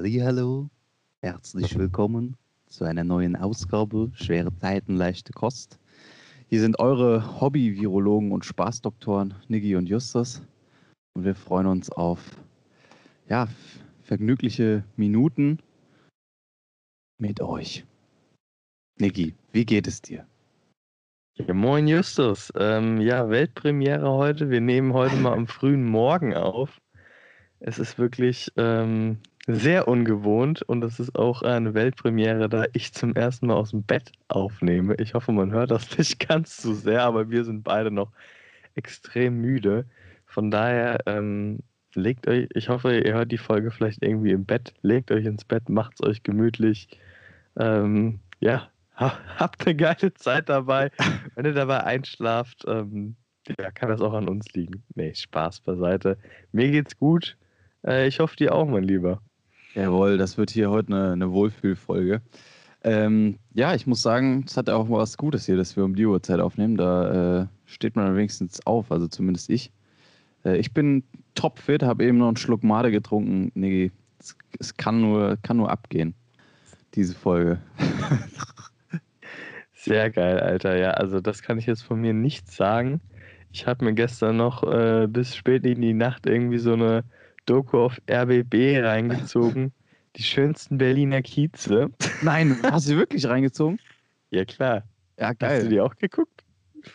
Hallo, herzlich willkommen zu einer neuen Ausgabe Schwere Zeiten, leichte Kost. Hier sind eure Hobby-Virologen und Spaßdoktoren Niggi und Justus und wir freuen uns auf ja, vergnügliche Minuten mit euch. Niggi, wie geht es dir? Ja, moin Justus. Ähm, ja, Weltpremiere heute. Wir nehmen heute mal am frühen Morgen auf. Es ist wirklich ähm, sehr ungewohnt und es ist auch eine Weltpremiere, da ich zum ersten Mal aus dem Bett aufnehme. Ich hoffe, man hört das nicht ganz so sehr, aber wir sind beide noch extrem müde. Von daher ähm, legt euch, ich hoffe, ihr hört die Folge vielleicht irgendwie im Bett, legt euch ins Bett, macht es euch gemütlich. Ähm, ja, habt eine geile Zeit dabei. Wenn ihr dabei einschlaft, ähm, ja, kann das auch an uns liegen. Nee, Spaß beiseite. Mir geht's gut. Äh, ich hoffe, dir auch, mein Lieber. Jawohl, das wird hier heute eine, eine Wohlfühlfolge. Ähm, ja, ich muss sagen, es hat auch was Gutes hier, dass wir um die Uhrzeit aufnehmen. Da äh, steht man wenigstens auf, also zumindest ich. Äh, ich bin topfit, habe eben noch einen Schluck Made getrunken. Nee, es, es kann, nur, kann nur abgehen, diese Folge. Sehr geil, Alter. Ja, also das kann ich jetzt von mir nicht sagen. Ich habe mir gestern noch äh, bis spät in die Nacht irgendwie so eine Doku auf RBB reingezogen. Die schönsten Berliner Kieze. Nein, hast du wirklich reingezogen? Ja, klar. Ja, geil. Hast du die auch geguckt?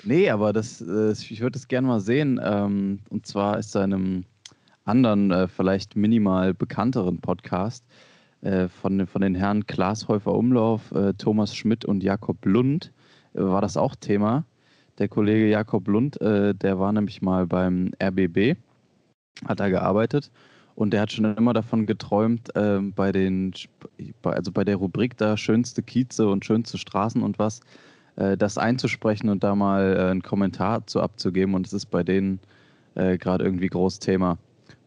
Nee, aber das, äh, ich würde es gerne mal sehen. Ähm, und zwar ist da in einem anderen, äh, vielleicht minimal bekannteren Podcast äh, von, von den Herren Klaas Häufer Umlauf, Thomas Schmidt und Jakob Lund war das auch Thema. Der Kollege Jakob Lund, der war nämlich mal beim RBB, hat da gearbeitet und der hat schon immer davon geträumt, ähm, bei den, also bei der Rubrik da schönste Kieze und schönste Straßen und was, das einzusprechen und da mal einen Kommentar zu abzugeben. Und es ist bei denen gerade irgendwie groß Thema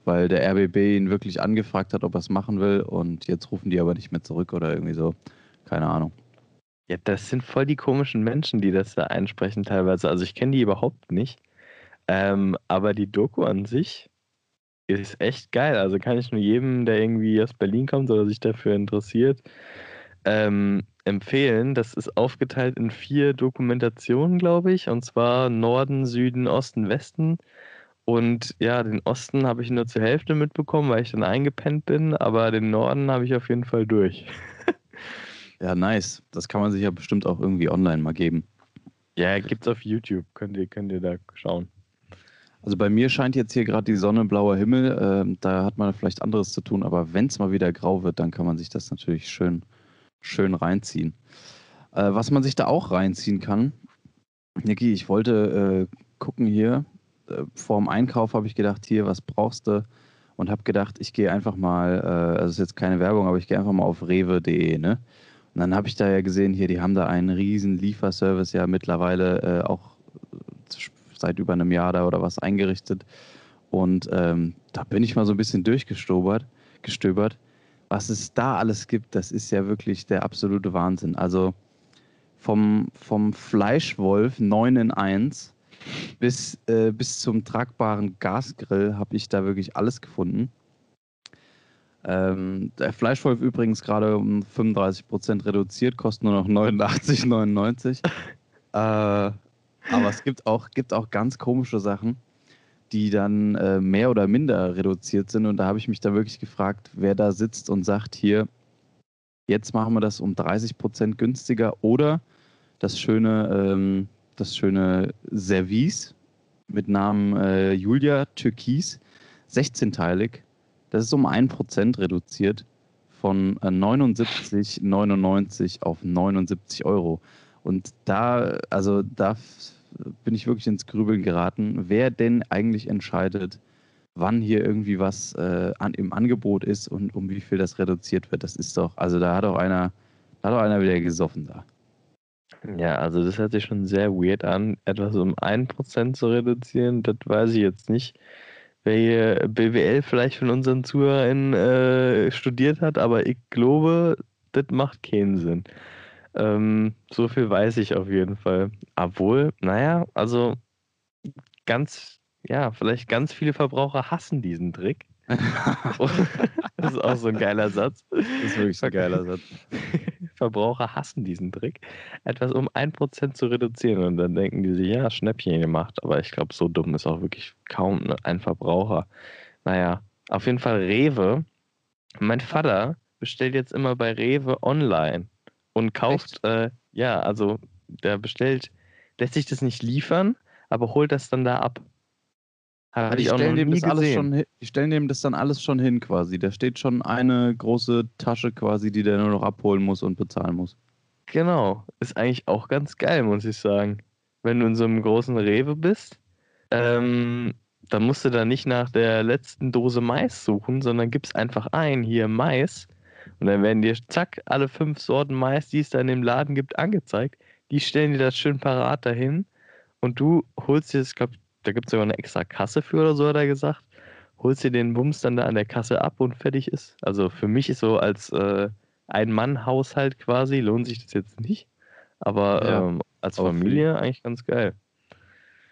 weil der RBB ihn wirklich angefragt hat, ob er es machen will und jetzt rufen die aber nicht mehr zurück oder irgendwie so. Keine Ahnung. Ja, das sind voll die komischen Menschen, die das da einsprechen teilweise. Also ich kenne die überhaupt nicht. Ähm, aber die Doku an sich ist echt geil. Also kann ich nur jedem, der irgendwie aus Berlin kommt oder sich dafür interessiert, ähm, empfehlen. Das ist aufgeteilt in vier Dokumentationen, glaube ich. Und zwar Norden, Süden, Osten, Westen. Und ja, den Osten habe ich nur zur Hälfte mitbekommen, weil ich dann eingepennt bin, aber den Norden habe ich auf jeden Fall durch. ja, nice. Das kann man sich ja bestimmt auch irgendwie online mal geben. Ja, gibt's auf YouTube. Könnt ihr, könnt ihr da schauen. Also bei mir scheint jetzt hier gerade die Sonne, blauer Himmel. Ähm, da hat man vielleicht anderes zu tun, aber wenn es mal wieder grau wird, dann kann man sich das natürlich schön, schön reinziehen. Äh, was man sich da auch reinziehen kann, Niki, ich wollte äh, gucken hier, äh, vorm Einkauf habe ich gedacht, hier, was brauchst du? Und habe gedacht, ich gehe einfach mal, äh, also ist jetzt keine Werbung, aber ich gehe einfach mal auf rewe.de, ne? Und dann habe ich da ja gesehen, hier, die haben da einen riesen Lieferservice ja mittlerweile äh, auch seit über einem Jahr da oder was eingerichtet. Und ähm, da bin ich mal so ein bisschen durchgestöbert, gestöbert. Was es da alles gibt, das ist ja wirklich der absolute Wahnsinn. Also vom, vom Fleischwolf 9 in 1 bis, äh, bis zum tragbaren Gasgrill habe ich da wirklich alles gefunden. Ähm, der Fleischwolf übrigens gerade um 35% reduziert, kostet nur noch 89,99. äh, aber es gibt auch, gibt auch ganz komische Sachen, die dann äh, mehr oder minder reduziert sind. Und da habe ich mich da wirklich gefragt, wer da sitzt und sagt, hier, jetzt machen wir das um 30% günstiger oder das schöne ähm, das schöne Service mit Namen äh, Julia Türkis, 16-teilig. Das ist um 1% reduziert von äh, 79,99 auf 79 Euro. Und da, also da bin ich wirklich ins Grübeln geraten, wer denn eigentlich entscheidet, wann hier irgendwie was äh, an, im Angebot ist und um wie viel das reduziert wird. Das ist doch, also da hat auch einer, da hat auch einer wieder gesoffen da. Ja, also das hört sich schon sehr weird an, etwas um 1% zu reduzieren. Das weiß ich jetzt nicht. Wer hier BWL vielleicht von unseren ZuhörerInnen äh, studiert hat, aber ich glaube, das macht keinen Sinn. Ähm, so viel weiß ich auf jeden Fall. Obwohl, naja, also ganz, ja, vielleicht ganz viele Verbraucher hassen diesen Trick. das ist auch so ein geiler Satz. Das ist wirklich ein geiler Satz. Verbraucher hassen diesen Trick, etwas um 1% zu reduzieren. Und dann denken die sich, ja, Schnäppchen gemacht. Aber ich glaube, so dumm ist auch wirklich kaum ne, ein Verbraucher. Naja, auf jeden Fall Rewe. Mein Vater bestellt jetzt immer bei Rewe online und kauft, äh, ja, also der bestellt, lässt sich das nicht liefern, aber holt das dann da ab. Habe ich auch noch nie gesehen. Schon, die stellen dem das dann alles schon hin quasi. Da steht schon eine große Tasche quasi, die der nur noch abholen muss und bezahlen muss. Genau. Ist eigentlich auch ganz geil, muss ich sagen. Wenn du in so einem großen Rewe bist, ähm, dann musst du da nicht nach der letzten Dose Mais suchen, sondern gibst einfach ein, hier Mais. Und dann werden dir zack alle fünf Sorten Mais, die es da in dem Laden gibt, angezeigt. Die stellen dir das schön parat dahin. Und du holst dir, ich glaube, da gibt es sogar eine extra Kasse für oder so, hat er gesagt. Holst dir den Bums dann da an der Kasse ab und fertig ist. Also für mich ist so als äh, Ein-Mann-Haushalt quasi, lohnt sich das jetzt nicht. Aber ja, ähm, als Familie eigentlich ganz geil.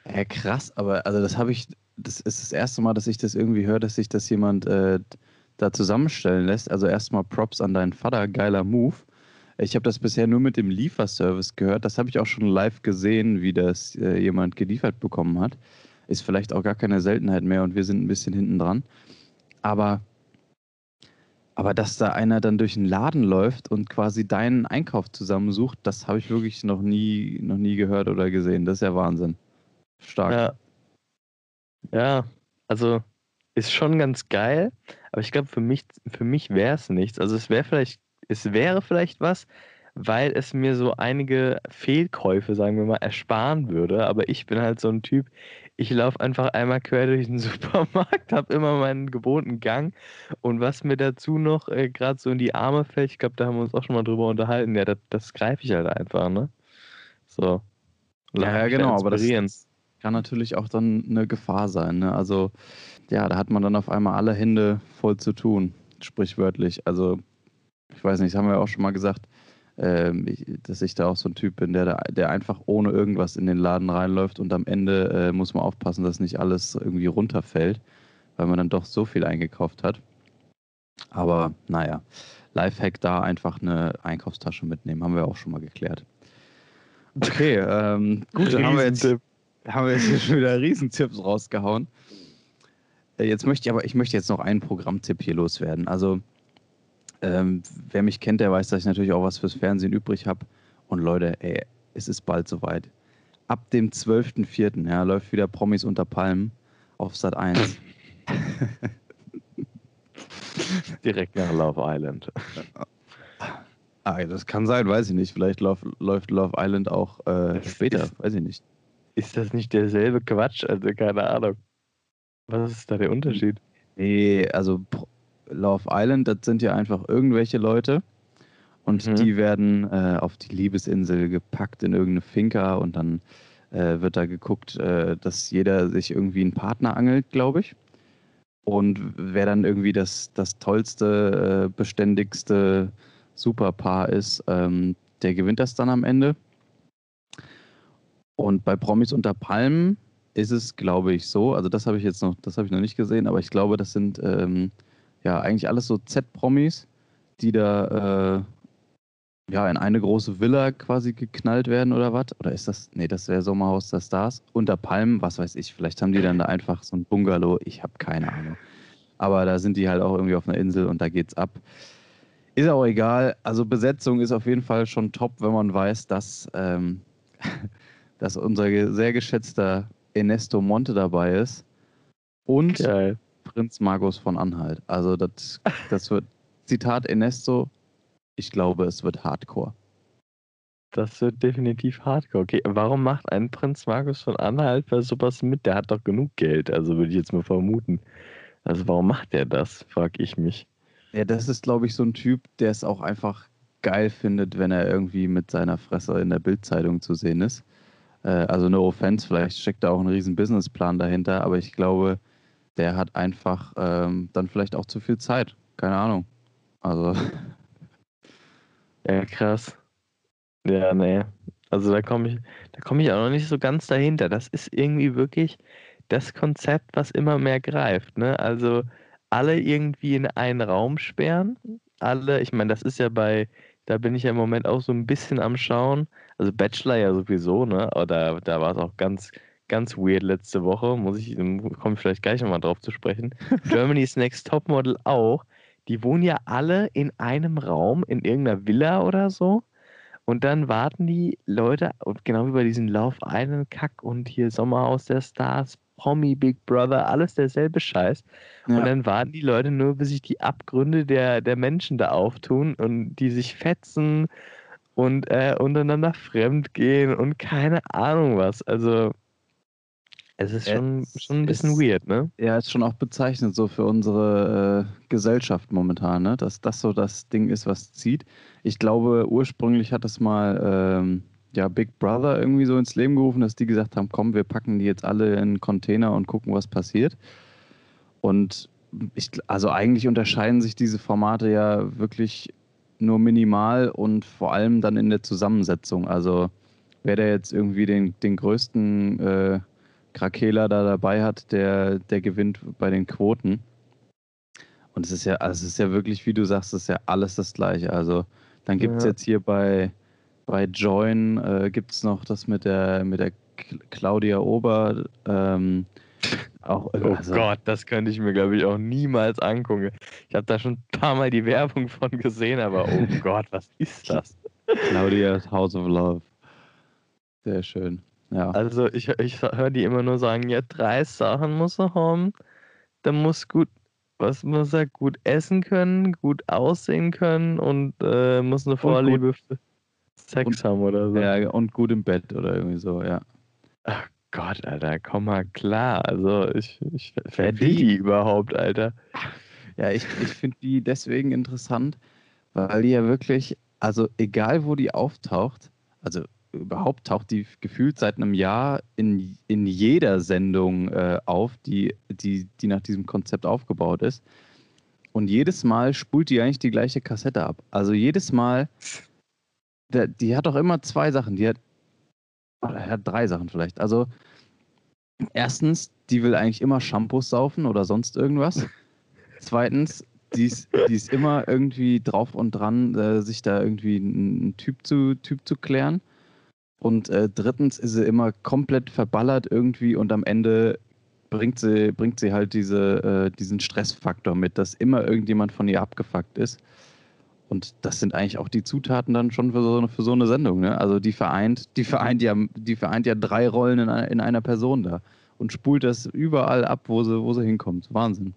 Ja, krass, aber also das habe ich, das ist das erste Mal, dass ich das irgendwie höre, dass sich das jemand äh, da zusammenstellen lässt. Also erstmal Props an deinen Vater, geiler Move. Ich habe das bisher nur mit dem Lieferservice gehört. Das habe ich auch schon live gesehen, wie das äh, jemand geliefert bekommen hat. Ist vielleicht auch gar keine Seltenheit mehr und wir sind ein bisschen hinten dran. Aber, aber dass da einer dann durch den Laden läuft und quasi deinen Einkauf zusammensucht, das habe ich wirklich noch nie, noch nie gehört oder gesehen. Das ist ja Wahnsinn. Stark. Ja, ja also ist schon ganz geil, aber ich glaube, für mich, für mich wäre es nichts. Also es wäre vielleicht es wäre vielleicht was, weil es mir so einige Fehlkäufe, sagen wir mal, ersparen würde. Aber ich bin halt so ein Typ, ich laufe einfach einmal quer durch den Supermarkt, habe immer meinen gewohnten Gang. Und was mir dazu noch äh, gerade so in die Arme fällt, ich glaube, da haben wir uns auch schon mal drüber unterhalten, ja, das, das greife ich halt einfach, ne? So. Ja, ja genau, aber das, kann natürlich auch dann eine Gefahr sein, ne? Also, ja, da hat man dann auf einmal alle Hände voll zu tun, sprichwörtlich. Also, ich weiß nicht, das haben wir auch schon mal gesagt, ähm, ich, dass ich da auch so ein Typ bin, der, der einfach ohne irgendwas in den Laden reinläuft und am Ende äh, muss man aufpassen, dass nicht alles irgendwie runterfällt, weil man dann doch so viel eingekauft hat. Aber naja, Lifehack da einfach eine Einkaufstasche mitnehmen, haben wir auch schon mal geklärt. Okay, ähm, gut, dann haben wir, jetzt, haben wir jetzt schon wieder Riesentipps rausgehauen. Äh, jetzt möchte ich aber, ich möchte jetzt noch einen Programmtipp hier loswerden. Also ähm, wer mich kennt, der weiß, dass ich natürlich auch was fürs Fernsehen übrig habe. Und Leute, ey, es ist bald soweit. Ab dem 12.04. Ja, läuft wieder Promis unter Palmen auf Sat 1. Direkt nach Love Island. Ah, das kann sein, weiß ich nicht. Vielleicht läuft, läuft Love Island auch äh, später, ist, weiß ich nicht. Ist das nicht derselbe Quatsch? Also keine Ahnung. Was ist da der Unterschied? Nee, also Love Island, das sind ja einfach irgendwelche Leute und mhm. die werden äh, auf die Liebesinsel gepackt in irgendeine Finca und dann äh, wird da geguckt, äh, dass jeder sich irgendwie einen Partner angelt, glaube ich. Und wer dann irgendwie das, das tollste, äh, beständigste Superpaar ist, ähm, der gewinnt das dann am Ende. Und bei Promis unter Palmen ist es, glaube ich, so, also das habe ich jetzt noch, das habe ich noch nicht gesehen, aber ich glaube, das sind ähm, ja, eigentlich alles so Z-Promis, die da äh, ja in eine große Villa quasi geknallt werden oder was? Oder ist das, nee, das wäre Sommerhaus der Stars. Unter Palmen, was weiß ich, vielleicht haben die dann da einfach so ein Bungalow, ich habe keine Ahnung. Aber da sind die halt auch irgendwie auf einer Insel und da geht's ab. Ist auch egal. Also Besetzung ist auf jeden Fall schon top, wenn man weiß, dass, ähm, dass unser sehr geschätzter Ernesto Monte dabei ist. Und Geil. Prinz Magus von Anhalt. Also das, das wird, Zitat Ernesto, ich glaube, es wird Hardcore. Das wird definitiv Hardcore. Okay, warum macht ein Prinz Magus von Anhalt bei sowas mit? Der hat doch genug Geld, also würde ich jetzt mal vermuten. Also warum macht der das, frage ich mich. Ja, das ist, glaube ich, so ein Typ, der es auch einfach geil findet, wenn er irgendwie mit seiner Fresse in der Bildzeitung zu sehen ist. Äh, also no offense, vielleicht steckt da auch ein riesen Businessplan dahinter, aber ich glaube, der hat einfach ähm, dann vielleicht auch zu viel Zeit. Keine Ahnung. Also. Ja, krass. Ja, nee. Also da komme ich, da komme ich auch noch nicht so ganz dahinter. Das ist irgendwie wirklich das Konzept, was immer mehr greift. Ne? Also alle irgendwie in einen Raum sperren. Alle, ich meine, das ist ja bei, da bin ich ja im Moment auch so ein bisschen am Schauen. Also Bachelor ja sowieso, ne? Aber da, da war es auch ganz, ganz weird letzte Woche. Muss ich, komme ich vielleicht gleich nochmal drauf zu sprechen. Germany's Next Topmodel auch. Die wohnen ja alle in einem Raum, in irgendeiner Villa oder so. Und dann warten die Leute, genau wie bei diesem Lauf einen Kack und hier Sommerhaus der Stars, Promi, Big Brother, alles derselbe Scheiß. Ja. Und dann warten die Leute nur, bis sich die Abgründe der, der Menschen da auftun und die sich fetzen und äh, untereinander fremd gehen und keine Ahnung was. Also es ist schon, es schon ein bisschen ist, weird, ne? Ja, ist schon auch bezeichnend so für unsere äh, Gesellschaft momentan, ne? Dass das so das Ding ist, was zieht. Ich glaube, ursprünglich hat es mal ähm, ja, Big Brother irgendwie so ins Leben gerufen, dass die gesagt haben, komm, wir packen die jetzt alle in einen Container und gucken, was passiert. Und ich, also eigentlich unterscheiden sich diese Formate ja wirklich nur minimal und vor allem dann in der Zusammensetzung. Also wer der jetzt irgendwie den, den größten äh, Krakela da dabei hat, der, der gewinnt bei den Quoten. Und es ist ja, also es ist ja wirklich, wie du sagst, es ist ja alles das Gleiche. Also dann gibt es ja. jetzt hier bei, bei Join äh, gibt es noch das mit der mit der Claudia Ober. Ähm, auch, oh also, Gott, das könnte ich mir, glaube ich, auch niemals angucken. Ich habe da schon ein paar Mal die Werbung von gesehen, aber oh Gott, was ist das? Claudia's House of Love. Sehr schön. Ja. Also ich, ich höre die immer nur sagen, ja, drei Sachen muss er haben. Der muss gut, was muss er, gut essen können, gut aussehen können und äh, muss eine Vorliebe für Sex und, haben oder so. Ja, und gut im Bett oder irgendwie so, ja. Ach Gott, Alter, komm mal klar. Also ich, ich wer die überhaupt, Alter? Ja, ich, ich finde die deswegen interessant, weil die ja wirklich, also egal wo die auftaucht, also überhaupt taucht die gefühlt seit einem Jahr in, in jeder Sendung äh, auf, die, die, die nach diesem Konzept aufgebaut ist. Und jedes Mal spult die eigentlich die gleiche Kassette ab. Also jedes Mal, die hat doch immer zwei Sachen. Die hat, oder hat drei Sachen vielleicht. Also erstens, die will eigentlich immer Shampoos saufen oder sonst irgendwas. Zweitens, die ist, die ist immer irgendwie drauf und dran, äh, sich da irgendwie einen Typ zu, typ zu klären. Und äh, drittens ist sie immer komplett verballert irgendwie und am Ende bringt sie, bringt sie halt diese, äh, diesen Stressfaktor mit, dass immer irgendjemand von ihr abgefuckt ist. Und das sind eigentlich auch die Zutaten dann schon für so eine, für so eine Sendung. Ne? Also die vereint, die vereint ja, die vereint ja drei Rollen in einer, in einer Person da und spult das überall ab, wo sie, wo sie hinkommt. Wahnsinn.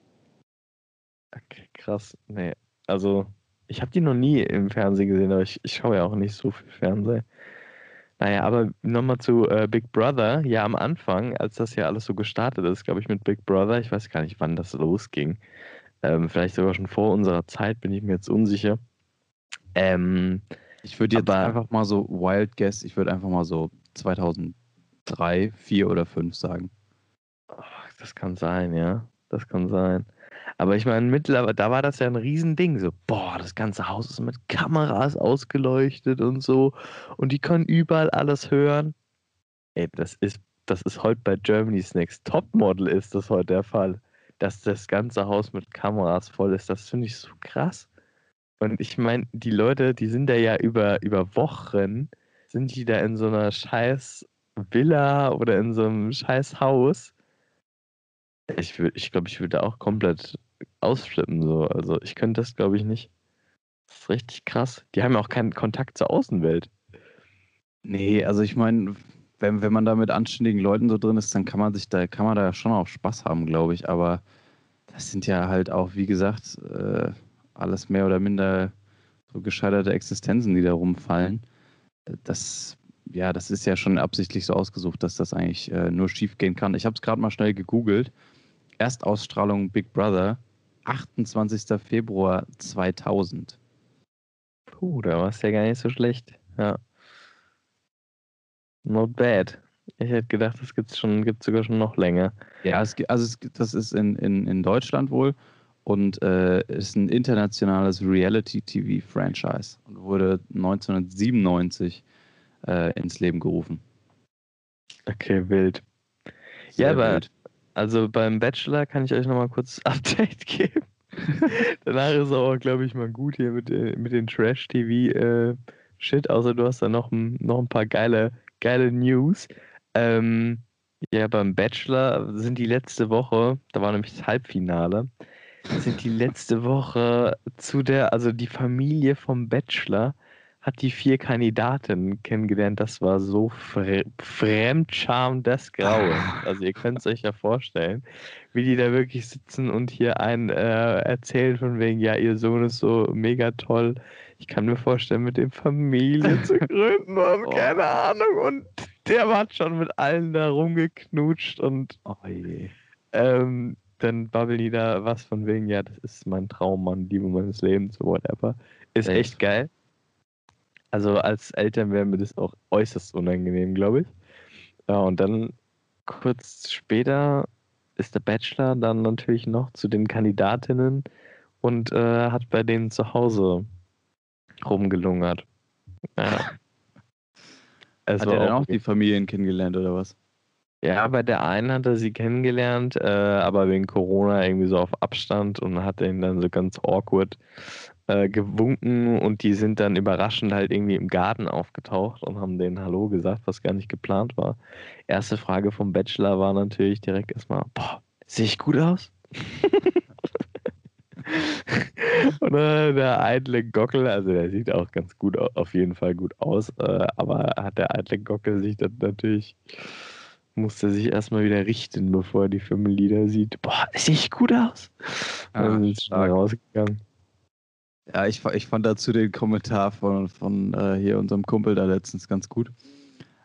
Okay, krass. Nee, also ich habe die noch nie im Fernsehen gesehen, aber ich, ich schaue ja auch nicht so viel Fernsehen. Naja, aber nochmal zu äh, Big Brother. Ja, am Anfang, als das ja alles so gestartet ist, glaube ich, mit Big Brother, ich weiß gar nicht, wann das losging. Ähm, vielleicht sogar schon vor unserer Zeit, bin ich mir jetzt unsicher. Ähm, ich würde jetzt einfach mal so Wild Guess, ich würde einfach mal so 2003, 4 oder 5 sagen. das kann sein, ja. Das kann sein. Aber ich meine, mittlerweile, da war das ja ein Riesending. So, boah, das ganze Haus ist mit Kameras ausgeleuchtet und so. Und die können überall alles hören. Ey, das ist, das ist heute bei Germany's Next Topmodel ist das heute der Fall. Dass das ganze Haus mit Kameras voll ist. Das finde ich so krass. Und ich meine, die Leute, die sind da ja über, über Wochen, sind die da in so einer scheiß Villa oder in so einem scheiß Haus. Ich, ich glaube, ich würde auch komplett ausflippen. So. Also ich könnte das, glaube ich, nicht. Das ist richtig krass. Die haben ja auch keinen Kontakt zur Außenwelt. Nee, also ich meine, wenn, wenn man da mit anständigen Leuten so drin ist, dann kann man sich da, kann man da schon auch Spaß haben, glaube ich. Aber das sind ja halt auch, wie gesagt, äh, alles mehr oder minder so gescheiterte Existenzen, die da rumfallen. Das, ja, das ist ja schon absichtlich so ausgesucht, dass das eigentlich äh, nur schief gehen kann. Ich habe es gerade mal schnell gegoogelt. Erstausstrahlung Big Brother 28. Februar 2000. Puh, da war es ja gar nicht so schlecht. Ja. Not bad. Ich hätte gedacht, das gibt es sogar schon noch länger. Ja, es, also es, das ist in, in, in Deutschland wohl und äh, ist ein internationales Reality-TV-Franchise und wurde 1997 äh, ins Leben gerufen. Okay, wild. Sehr ja, aber wild. Also beim Bachelor kann ich euch nochmal kurz Update geben. Danach ist auch, glaube ich, mal gut hier mit, äh, mit den Trash-TV-Shit, äh, außer du hast da noch, noch ein paar geile, geile News. Ähm, ja, beim Bachelor sind die letzte Woche, da war nämlich das Halbfinale, sind die letzte Woche zu der, also die Familie vom Bachelor hat die vier Kandidaten kennengelernt. Das war so Fre Fremdscham des Grauens. Also ihr könnt es euch ja vorstellen, wie die da wirklich sitzen und hier einen äh, erzählen von wegen, ja, ihr Sohn ist so mega toll. Ich kann mir vorstellen, mit dem Familie zu gründen und oh. keine Ahnung. Und der hat schon mit allen da rumgeknutscht und oh je. Ähm, dann babbeln die da was von wegen, ja, das ist mein Traum, Mann, Liebe meines Lebens, whatever. Ist echt, echt geil. Also als Eltern wäre mir das auch äußerst unangenehm, glaube ich. Ja, und dann kurz später ist der Bachelor dann natürlich noch zu den Kandidatinnen und äh, hat bei denen zu Hause rumgelungert. Ja. Es hat er dann auch die Familien kennengelernt oder was? Ja, bei der einen hat er sie kennengelernt, äh, aber wegen Corona irgendwie so auf Abstand und hat ihn dann so ganz awkward äh, gewunken und die sind dann überraschend halt irgendwie im Garten aufgetaucht und haben denen Hallo gesagt, was gar nicht geplant war. Erste Frage vom Bachelor war natürlich direkt erstmal, boah, sehe ich gut aus? äh, der eitle Gockel, also der sieht auch ganz gut, auf jeden Fall gut aus, äh, aber hat der eitle Gockel sich dann natürlich musste sich erstmal wieder richten, bevor er die Familie sieht. Boah, sehe ich gut aus? Ah, dann ist schnell rausgegangen. Ja, ich, ich fand dazu den Kommentar von, von äh, hier unserem Kumpel da letztens ganz gut.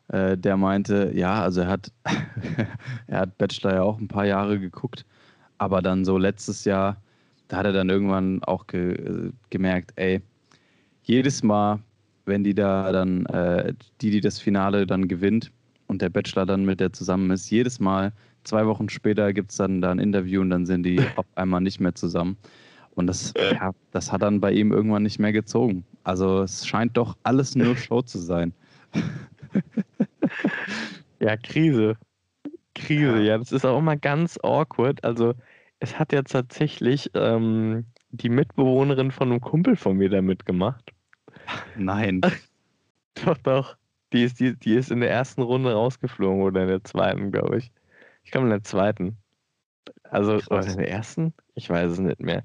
Äh, der meinte, ja, also er hat, er hat Bachelor ja auch ein paar Jahre geguckt, aber dann so letztes Jahr, da hat er dann irgendwann auch ge, äh, gemerkt, ey, jedes Mal, wenn die da dann, äh, die, die das Finale dann gewinnt und der Bachelor dann mit der zusammen ist, jedes Mal, zwei Wochen später gibt es dann da ein Interview und dann sind die auf einmal nicht mehr zusammen. Und das, ja, das hat dann bei ihm irgendwann nicht mehr gezogen. Also es scheint doch alles nur Show zu sein. ja, Krise. Krise, ja, das ist auch immer ganz awkward. Also es hat ja tatsächlich ähm, die Mitbewohnerin von einem Kumpel von mir da mitgemacht. Nein. doch, doch. Die ist, die, die ist in der ersten Runde rausgeflogen oder in der zweiten, glaube ich. Ich glaube in der zweiten. Also, oder in der ersten? Ich weiß es nicht mehr.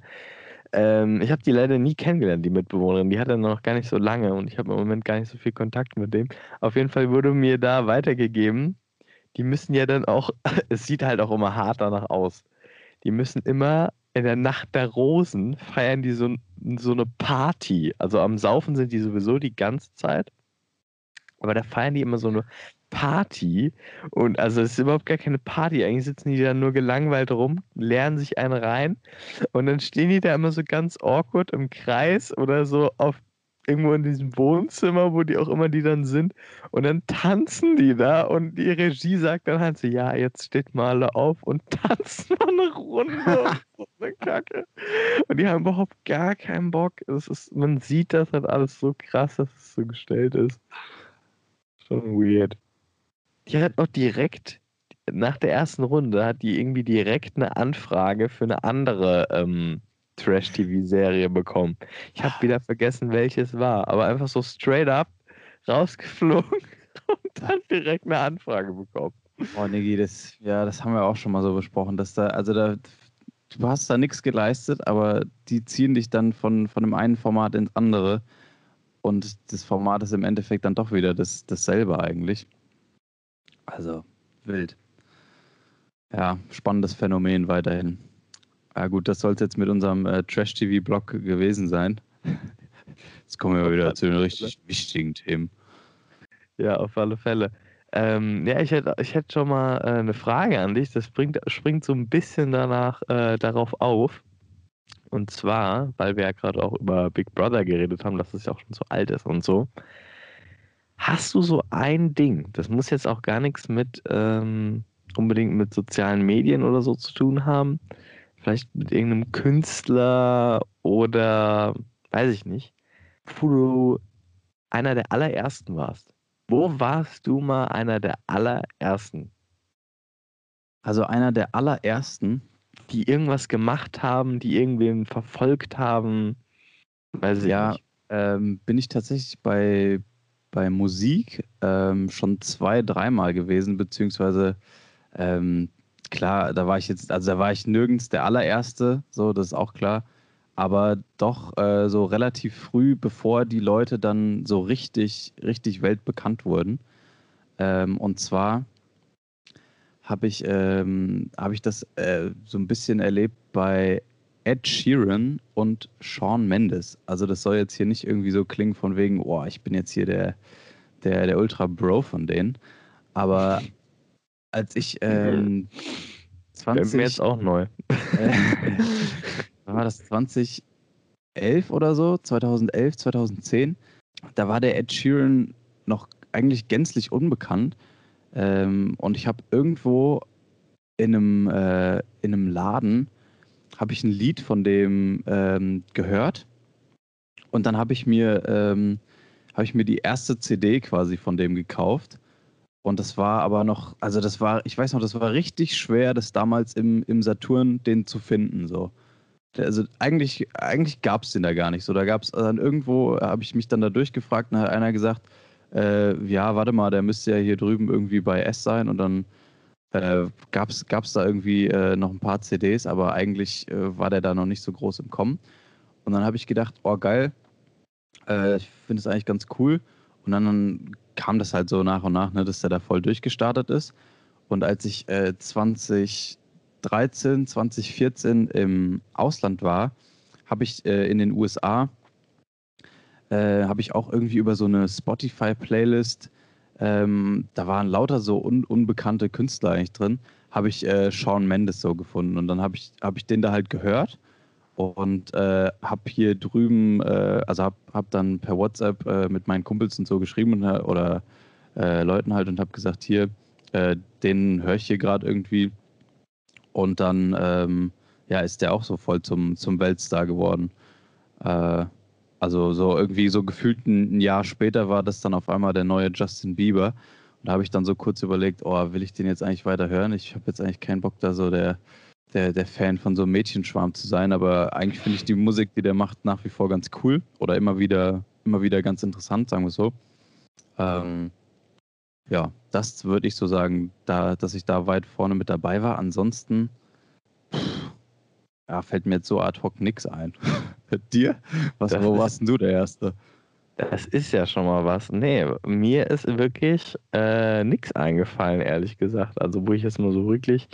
Ähm, ich habe die leider nie kennengelernt, die Mitbewohnerin. Die hat er noch gar nicht so lange und ich habe im Moment gar nicht so viel Kontakt mit dem. Auf jeden Fall wurde mir da weitergegeben, die müssen ja dann auch, es sieht halt auch immer hart danach aus. Die müssen immer in der Nacht der Rosen feiern die so, so eine Party. Also am Saufen sind die sowieso die ganze Zeit. Aber da feiern die immer so eine Party. Und also es ist überhaupt gar keine Party. Eigentlich sitzen die da nur gelangweilt rum, lernen sich einen rein. Und dann stehen die da immer so ganz awkward im Kreis oder so auf irgendwo in diesem Wohnzimmer, wo die auch immer die dann sind. Und dann tanzen die da und die Regie sagt dann halt so, ja, jetzt steht mal alle auf und tanzen mal eine Runde. so eine Kacke. Und die haben überhaupt gar keinen Bock. Es ist, man sieht das halt alles so krass, dass es so gestellt ist. Schon weird die hat auch direkt nach der ersten Runde hat die irgendwie direkt eine Anfrage für eine andere ähm, Trash-TV-Serie bekommen. Ich habe wieder vergessen, welches war, aber einfach so straight up rausgeflogen und dann direkt eine Anfrage bekommen. Oh, Niggi, das, ja, das haben wir auch schon mal so besprochen, dass da, also da, du hast da nichts geleistet, aber die ziehen dich dann von, von dem einen Format ins andere und das Format ist im Endeffekt dann doch wieder das, dasselbe eigentlich. Also wild. Ja, spannendes Phänomen weiterhin. Ja gut, das soll es jetzt mit unserem äh, Trash-TV-Blog gewesen sein. Jetzt kommen wir wieder zu den richtig wichtigen Themen. Ja, auf alle Fälle. Ähm, ja, ich hätte, ich hätte schon mal äh, eine Frage an dich. Das bringt, springt so ein bisschen danach äh, darauf auf. Und zwar, weil wir ja gerade auch über Big Brother geredet haben, dass es ja auch schon so alt ist und so. Hast du so ein Ding, das muss jetzt auch gar nichts mit ähm, unbedingt mit sozialen Medien oder so zu tun haben, vielleicht mit irgendeinem Künstler oder weiß ich nicht, wo du einer der allerersten warst. Wo warst du mal einer der allerersten? Also einer der allerersten. Die irgendwas gemacht haben, die irgendwen verfolgt haben. Weiß ich ja, nicht. Ähm, bin ich tatsächlich bei, bei Musik ähm, schon zwei, dreimal gewesen, beziehungsweise ähm, klar, da war ich jetzt, also da war ich nirgends der allererste, so, das ist auch klar. Aber doch äh, so relativ früh, bevor die Leute dann so richtig, richtig weltbekannt wurden. Ähm, und zwar habe ich, ähm, hab ich das äh, so ein bisschen erlebt bei Ed Sheeran und Sean Mendes. Also das soll jetzt hier nicht irgendwie so klingen von wegen, oh, ich bin jetzt hier der, der, der Ultra Bro von denen. Aber als ich ähm, 20... Wäre mir jetzt auch neu. Äh, war das 2011 oder so? 2011, 2010? Da war der Ed Sheeran noch eigentlich gänzlich unbekannt. Ähm, und ich habe irgendwo in einem, äh, in einem Laden habe ich ein Lied von dem ähm, gehört. Und dann habe ich mir ähm, habe ich mir die erste CD quasi von dem gekauft. Und das war aber noch, also das war, ich weiß noch, das war richtig schwer, das damals im, im Saturn den zu finden. So. Also eigentlich, eigentlich gab es den da gar nicht. So, da gab es dann irgendwo, habe ich mich dann da durchgefragt, und hat einer gesagt, äh, ja, warte mal, der müsste ja hier drüben irgendwie bei S sein und dann äh, gab es da irgendwie äh, noch ein paar CDs, aber eigentlich äh, war der da noch nicht so groß im Kommen. Und dann habe ich gedacht, oh geil, äh, ich finde es eigentlich ganz cool. Und dann, dann, kam das halt so nach und nach, ne, dass der da voll durchgestartet ist. Und als ich äh, 2013, 2014 im Ausland war, habe ich äh, in den USA äh, habe ich auch irgendwie über so eine Spotify-Playlist, ähm, da waren lauter so un unbekannte Künstler eigentlich drin, habe ich äh, Sean Mendes so gefunden. Und dann habe ich, hab ich den da halt gehört und äh, habe hier drüben, äh, also habe hab dann per WhatsApp äh, mit meinen Kumpels und so geschrieben und, äh, oder äh, Leuten halt und habe gesagt, hier, den höre ich hier gerade irgendwie. Und dann ähm, ja, ist der auch so voll zum, zum Weltstar geworden. Also so irgendwie so gefühlt ein Jahr später war das dann auf einmal der neue Justin Bieber. Und da habe ich dann so kurz überlegt, oh, will ich den jetzt eigentlich weiter hören? Ich habe jetzt eigentlich keinen Bock, da so der, der, der Fan von so einem Mädchenschwarm zu sein, aber eigentlich finde ich die Musik, die der macht, nach wie vor ganz cool oder immer wieder, immer wieder ganz interessant, sagen wir so. Ähm, ja, das würde ich so sagen, da, dass ich da weit vorne mit dabei war. Ansonsten pff, ja, fällt mir jetzt so ad hoc nichts ein. Dir? Was, wo warst denn du der Erste? Das ist ja schon mal was. Nee, mir ist wirklich äh, nichts eingefallen, ehrlich gesagt. Also, wo ich jetzt mal so wirklich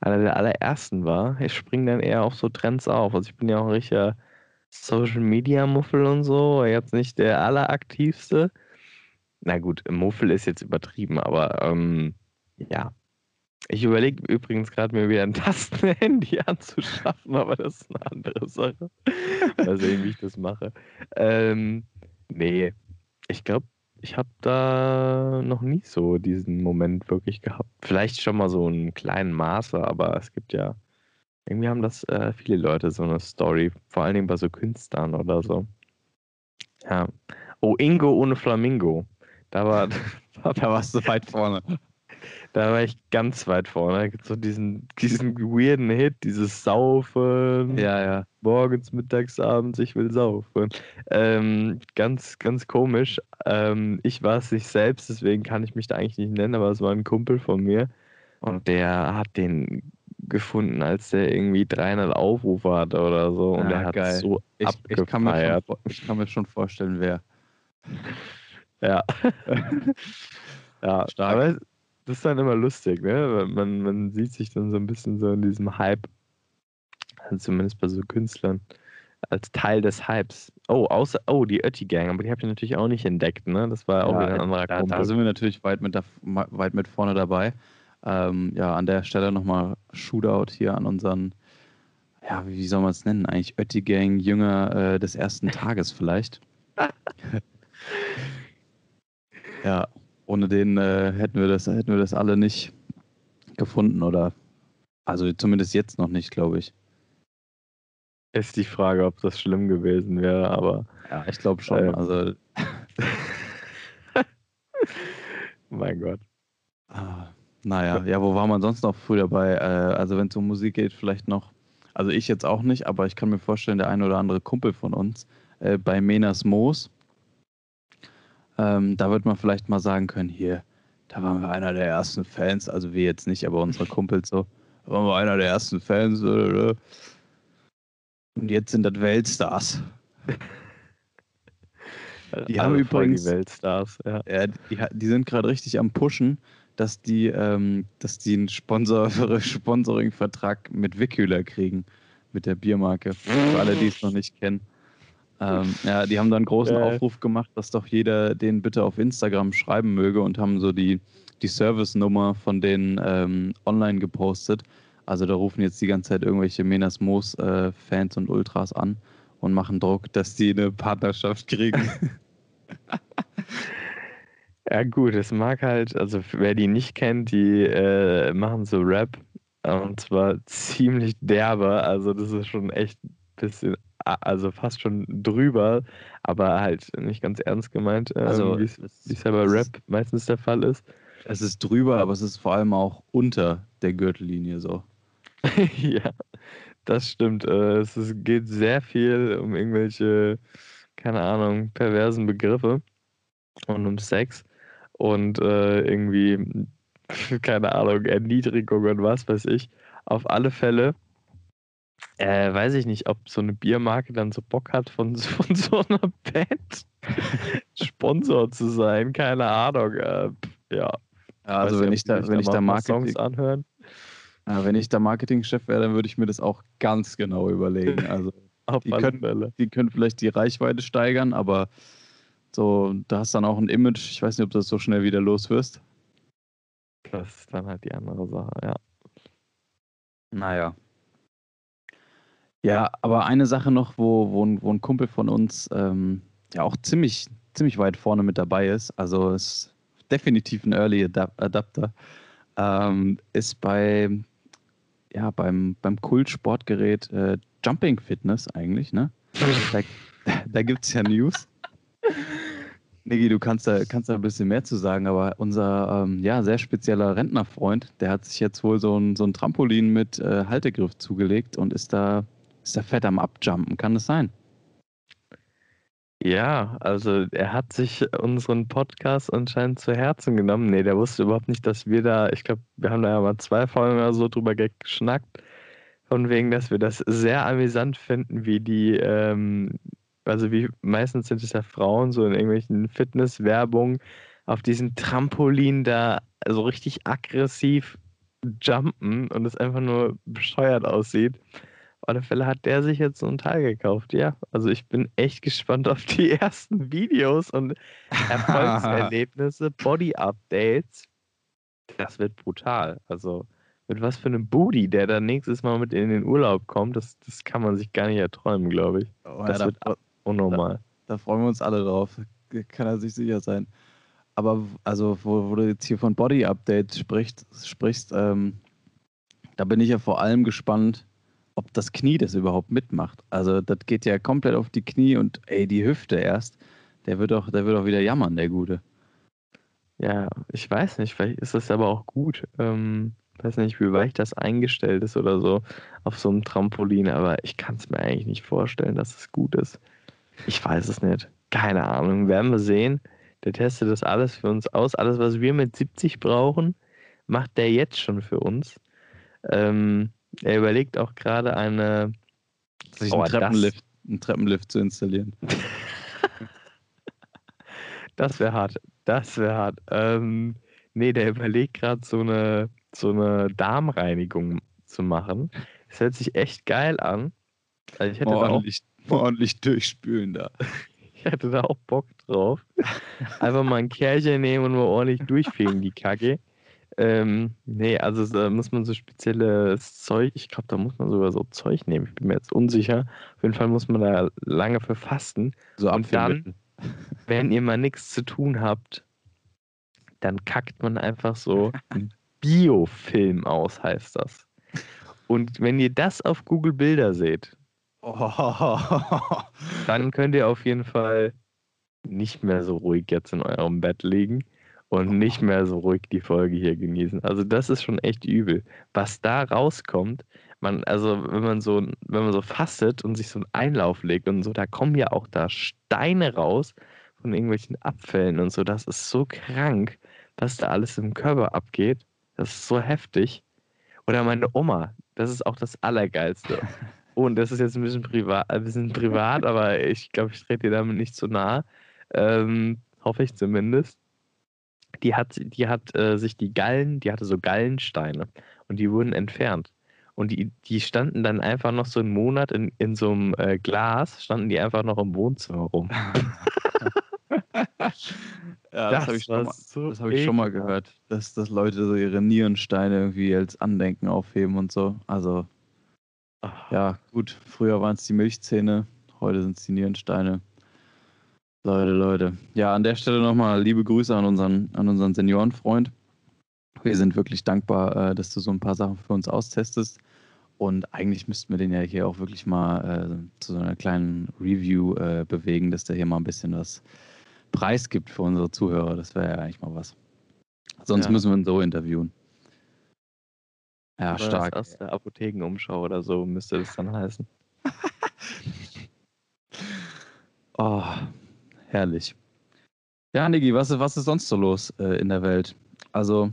einer der allerersten war. Ich springe dann eher auf so Trends auf. Also, ich bin ja auch ein richtiger Social Media Muffel und so. Jetzt nicht der alleraktivste. Na gut, Muffel ist jetzt übertrieben, aber ähm, ja, ich überlege übrigens gerade, mir wieder ein Tastenhandy anzuschaffen, aber das ist eine andere Sache. Mal sehen, wie ich das mache. Ähm, nee, ich glaube, ich habe da noch nie so diesen Moment wirklich gehabt. Vielleicht schon mal so einen kleinen Maße, aber es gibt ja, irgendwie haben das äh, viele Leute so eine Story, vor allen Dingen bei so Künstlern oder so. Ja. Oh, Ingo ohne Flamingo. Da war, da warst du weit vorne. Da war ich ganz weit vorne. Da gibt so diesen, diesen weirden Hit, dieses Saufen. Ja, ja. Morgens, mittags, abends, ich will saufen. Ähm, ganz, ganz komisch. Ähm, ich war es nicht selbst, deswegen kann ich mich da eigentlich nicht nennen, aber es war ein Kumpel von mir. Und der hat den gefunden, als der irgendwie 300 Aufrufe hatte oder so. Und ja, der hat geil. so ich, ich, kann mir schon, ich kann mir schon vorstellen, wer. ja. ja, stark. Aber das ist dann immer lustig, ne? Man, man sieht sich dann so ein bisschen so in diesem Hype, also zumindest bei so Künstlern, als Teil des Hypes. Oh, außer, oh, die Ötti Gang, aber die habe ich natürlich auch nicht entdeckt, ne? Das war ja, auch wieder ein anderer da, da sind wir natürlich weit mit, da, weit mit vorne dabei. Ähm, ja, an der Stelle nochmal Shootout hier an unseren, ja, wie soll man es nennen? Eigentlich Ötti Gang, Jünger äh, des ersten Tages vielleicht. ja, ohne den äh, hätten, wir das, hätten wir das alle nicht gefunden, oder? Also zumindest jetzt noch nicht, glaube ich. Ist die Frage, ob das schlimm gewesen wäre, aber. Ja, ich glaube schon. Ähm, also. mein Gott. Ah, Naja, ja, wo war man sonst noch früh dabei? Äh, also wenn es um Musik geht, vielleicht noch, also ich jetzt auch nicht, aber ich kann mir vorstellen, der ein oder andere Kumpel von uns äh, bei Menas Moos, ähm, da wird man vielleicht mal sagen können, hier, da waren wir einer der ersten Fans, also wir jetzt nicht, aber unsere Kumpels so, da waren wir einer der ersten Fans. Äh, und jetzt sind das Weltstars. Die haben übrigens die Weltstars, ja. ja die, die, sind gerade richtig am Pushen, dass die, ähm, dass die einen Sponsor, Sponsoring-Vertrag mit Wickhüler kriegen, mit der Biermarke. Für alle, die es noch nicht kennen. Ähm, ja, die haben dann einen großen äh. Aufruf gemacht, dass doch jeder den bitte auf Instagram schreiben möge und haben so die, die Service-Nummer von denen ähm, online gepostet. Also da rufen jetzt die ganze Zeit irgendwelche Menas Moos-Fans äh, und Ultras an und machen Druck, dass die eine Partnerschaft kriegen. ja gut, es mag halt, also wer die nicht kennt, die äh, machen so Rap und zwar ziemlich derbe. Also das ist schon echt ein bisschen also fast schon drüber, aber halt nicht ganz ernst gemeint, ähm, also, wie es ja bei Rap meistens der Fall ist. Es ist drüber, aber es ist vor allem auch unter der Gürtellinie so. ja, das stimmt. Äh, es geht sehr viel um irgendwelche, keine Ahnung, perversen Begriffe und um Sex und äh, irgendwie, keine Ahnung, Erniedrigung und was weiß ich. Auf alle Fälle äh, weiß ich nicht, ob so eine Biermarke dann so Bock hat, von, von so einer Band Sponsor zu sein. Keine Ahnung. Äh, ja. Also wenn ich da, wenn ich da Marketing, Songs anhören. Ja, wenn ich da Marketingchef wäre, dann würde ich mir das auch ganz genau überlegen. Also die können, die können vielleicht die Reichweite steigern, aber so, da hast dann auch ein Image. Ich weiß nicht, ob du das so schnell wieder los wirst. Das ist dann halt die andere Sache, ja. Naja. Ja, aber eine Sache noch, wo, wo, ein, wo ein Kumpel von uns ähm, ja auch ziemlich, ziemlich weit vorne mit dabei ist, also ist definitiv ein Early Adapter, ähm, ist bei, ja, beim, beim Kult-Sportgerät äh, Jumping Fitness eigentlich, ne? da da gibt es ja News. Niki, du kannst da, kannst da ein bisschen mehr zu sagen, aber unser ähm, ja, sehr spezieller Rentnerfreund, der hat sich jetzt wohl so ein, so ein Trampolin mit äh, Haltegriff zugelegt und ist da ist der fett am Abjumpen, kann das sein? Ja, also er hat sich unseren Podcast anscheinend zu Herzen genommen. Nee, der wusste überhaupt nicht, dass wir da, ich glaube, wir haben da ja mal zwei Folgen oder so drüber geschnackt, von wegen, dass wir das sehr amüsant finden, wie die, ähm, also wie meistens sind es ja Frauen so in irgendwelchen Fitnesswerbungen auf diesem Trampolin da so richtig aggressiv jumpen und es einfach nur bescheuert aussieht alle Fälle hat der sich jetzt so ein Teil gekauft. Ja, also ich bin echt gespannt auf die ersten Videos und Erfolgserlebnisse, Body-Updates. Das wird brutal. Also mit was für einem Booty, der dann nächstes Mal mit in den Urlaub kommt, das, das kann man sich gar nicht erträumen, glaube ich. Oh, das ja, wird da, unnormal. Da, da, freuen wir uns alle drauf. Kann er sich sicher sein. Aber also, wo, wo du jetzt hier von Body-Updates sprichst, sprichst ähm, da bin ich ja vor allem gespannt, ob das Knie das überhaupt mitmacht. Also das geht ja komplett auf die Knie und ey, die Hüfte erst. Der wird auch, der wird auch wieder jammern, der Gute. Ja, ich weiß nicht, vielleicht ist das aber auch gut. Ähm, weiß nicht, wie weich das eingestellt ist oder so auf so einem Trampolin, aber ich kann es mir eigentlich nicht vorstellen, dass es gut ist. Ich weiß es nicht. Keine Ahnung. Werden wir sehen. Der testet das alles für uns aus. Alles, was wir mit 70 brauchen, macht der jetzt schon für uns. Ähm, er überlegt auch gerade eine. Sich oh, einen, Treppenlift, einen Treppenlift zu installieren. das wäre hart. Das wäre hart. Ähm, nee, der überlegt gerade so eine, so eine Darmreinigung zu machen. Das hört sich echt geil an. Also ich hätte ordentlich, da auch, ordentlich durchspülen da. Ich hätte da auch Bock drauf. Einfach mal ein Kerlchen nehmen und mal ordentlich durchfegen, die Kacke. Ähm, nee, also da muss man so spezielles Zeug, ich glaube, da muss man sogar so Zeug nehmen. Ich bin mir jetzt unsicher. Auf jeden Fall muss man da lange für fasten. So Und dann, wenn ihr mal nichts zu tun habt, dann kackt man einfach so einen Biofilm aus, heißt das. Und wenn ihr das auf Google Bilder seht, oh. dann könnt ihr auf jeden Fall nicht mehr so ruhig jetzt in eurem Bett liegen und nicht mehr so ruhig die Folge hier genießen. Also das ist schon echt übel. Was da rauskommt, man, also wenn man so, wenn man so fastet und sich so einen Einlauf legt und so, da kommen ja auch da Steine raus von irgendwelchen Abfällen und so. Das ist so krank, was da alles im Körper abgeht. Das ist so heftig. Oder meine Oma, das ist auch das Allergeilste. Und das ist jetzt ein bisschen privat, ein bisschen privat aber ich glaube, ich trete dir damit nicht zu nah. Ähm, hoffe ich zumindest. Die hat, die hat äh, sich die Gallen, die hatte so Gallensteine und die wurden entfernt. Und die, die standen dann einfach noch so einen Monat in, in so einem äh, Glas, standen die einfach noch im Wohnzimmer rum. ja, das, das habe ich, schon mal, so hab ich schon mal gehört, dass, dass Leute so ihre Nierensteine irgendwie als Andenken aufheben und so. Also ja, gut. Früher waren es die Milchzähne, heute sind es die Nierensteine. Leute, Leute. Ja, an der Stelle nochmal liebe Grüße an unseren, an unseren Seniorenfreund. Wir sind wirklich dankbar, äh, dass du so ein paar Sachen für uns austestest. Und eigentlich müssten wir den ja hier auch wirklich mal äh, zu so einer kleinen Review äh, bewegen, dass der hier mal ein bisschen was preisgibt für unsere Zuhörer. Das wäre ja eigentlich mal was. Sonst ja. müssen wir ihn so interviewen. Ja, oder stark. Aus der Apothekenumschau oder so müsste das dann heißen. oh, herrlich. Ja, Niki, was, was ist sonst so los äh, in der Welt? Also,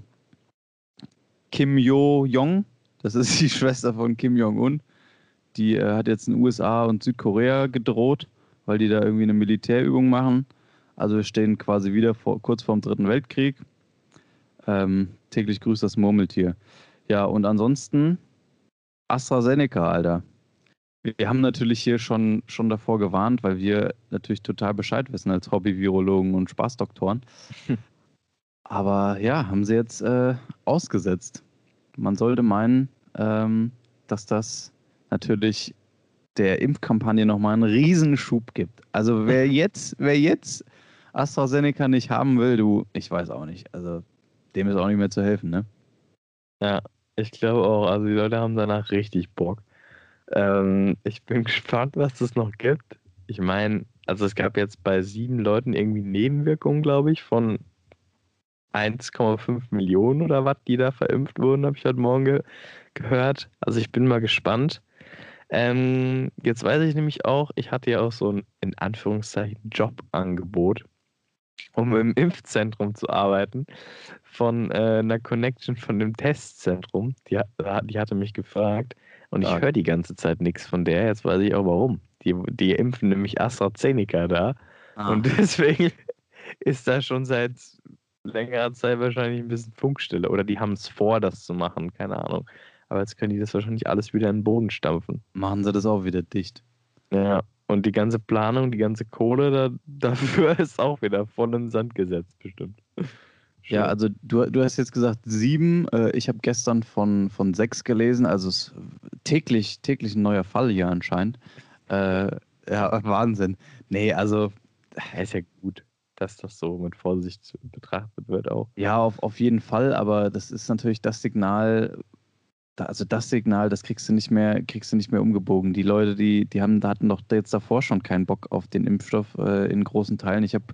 Kim Yo-Jong, das ist die Schwester von Kim Jong-un, die äh, hat jetzt in den USA und Südkorea gedroht, weil die da irgendwie eine Militärübung machen. Also wir stehen quasi wieder vor, kurz vorm Dritten Weltkrieg. Ähm, täglich grüßt das Murmeltier. Ja, und ansonsten AstraZeneca, Alter. Wir haben natürlich hier schon, schon davor gewarnt, weil wir natürlich total Bescheid wissen als Hobby-Virologen und Spaßdoktoren. Aber ja, haben sie jetzt äh, ausgesetzt. Man sollte meinen, ähm, dass das natürlich der Impfkampagne nochmal einen Riesenschub gibt. Also wer jetzt, wer jetzt AstraZeneca nicht haben will, du, ich weiß auch nicht. Also dem ist auch nicht mehr zu helfen, ne? Ja, ich glaube auch. Also die Leute haben danach richtig Bock. Ähm, ich bin gespannt, was es noch gibt. Ich meine, also es gab jetzt bei sieben Leuten irgendwie Nebenwirkungen, glaube ich, von 1,5 Millionen oder was, die da verimpft wurden, habe ich heute Morgen ge gehört. Also ich bin mal gespannt. Ähm, jetzt weiß ich nämlich auch, ich hatte ja auch so ein in Anführungszeichen Jobangebot um im Impfzentrum zu arbeiten, von äh, einer Connection von dem Testzentrum. Die, die hatte mich gefragt und ich höre die ganze Zeit nichts von der. Jetzt weiß ich auch warum. Die, die impfen nämlich AstraZeneca da. Ah. Und deswegen ist da schon seit längerer Zeit wahrscheinlich ein bisschen Funkstille. Oder die haben es vor, das zu machen, keine Ahnung. Aber jetzt können die das wahrscheinlich alles wieder in den Boden stampfen. Machen sie das auch wieder dicht. Ja, und die ganze Planung, die ganze Kohle da, dafür ist auch wieder voll in den Sand gesetzt, bestimmt. Ja, also du, du hast jetzt gesagt sieben. Äh, ich habe gestern von, von sechs gelesen. Also es ist täglich, täglich ein neuer Fall hier anscheinend. Äh, ja, Wahnsinn. Nee, also. ist ja gut, dass das so mit Vorsicht betrachtet wird auch. Ja, auf, auf jeden Fall. Aber das ist natürlich das Signal, also das Signal, das kriegst du nicht mehr, kriegst du nicht mehr umgebogen. Die Leute, die, die haben, hatten doch jetzt davor schon keinen Bock auf den Impfstoff äh, in großen Teilen. Ich habe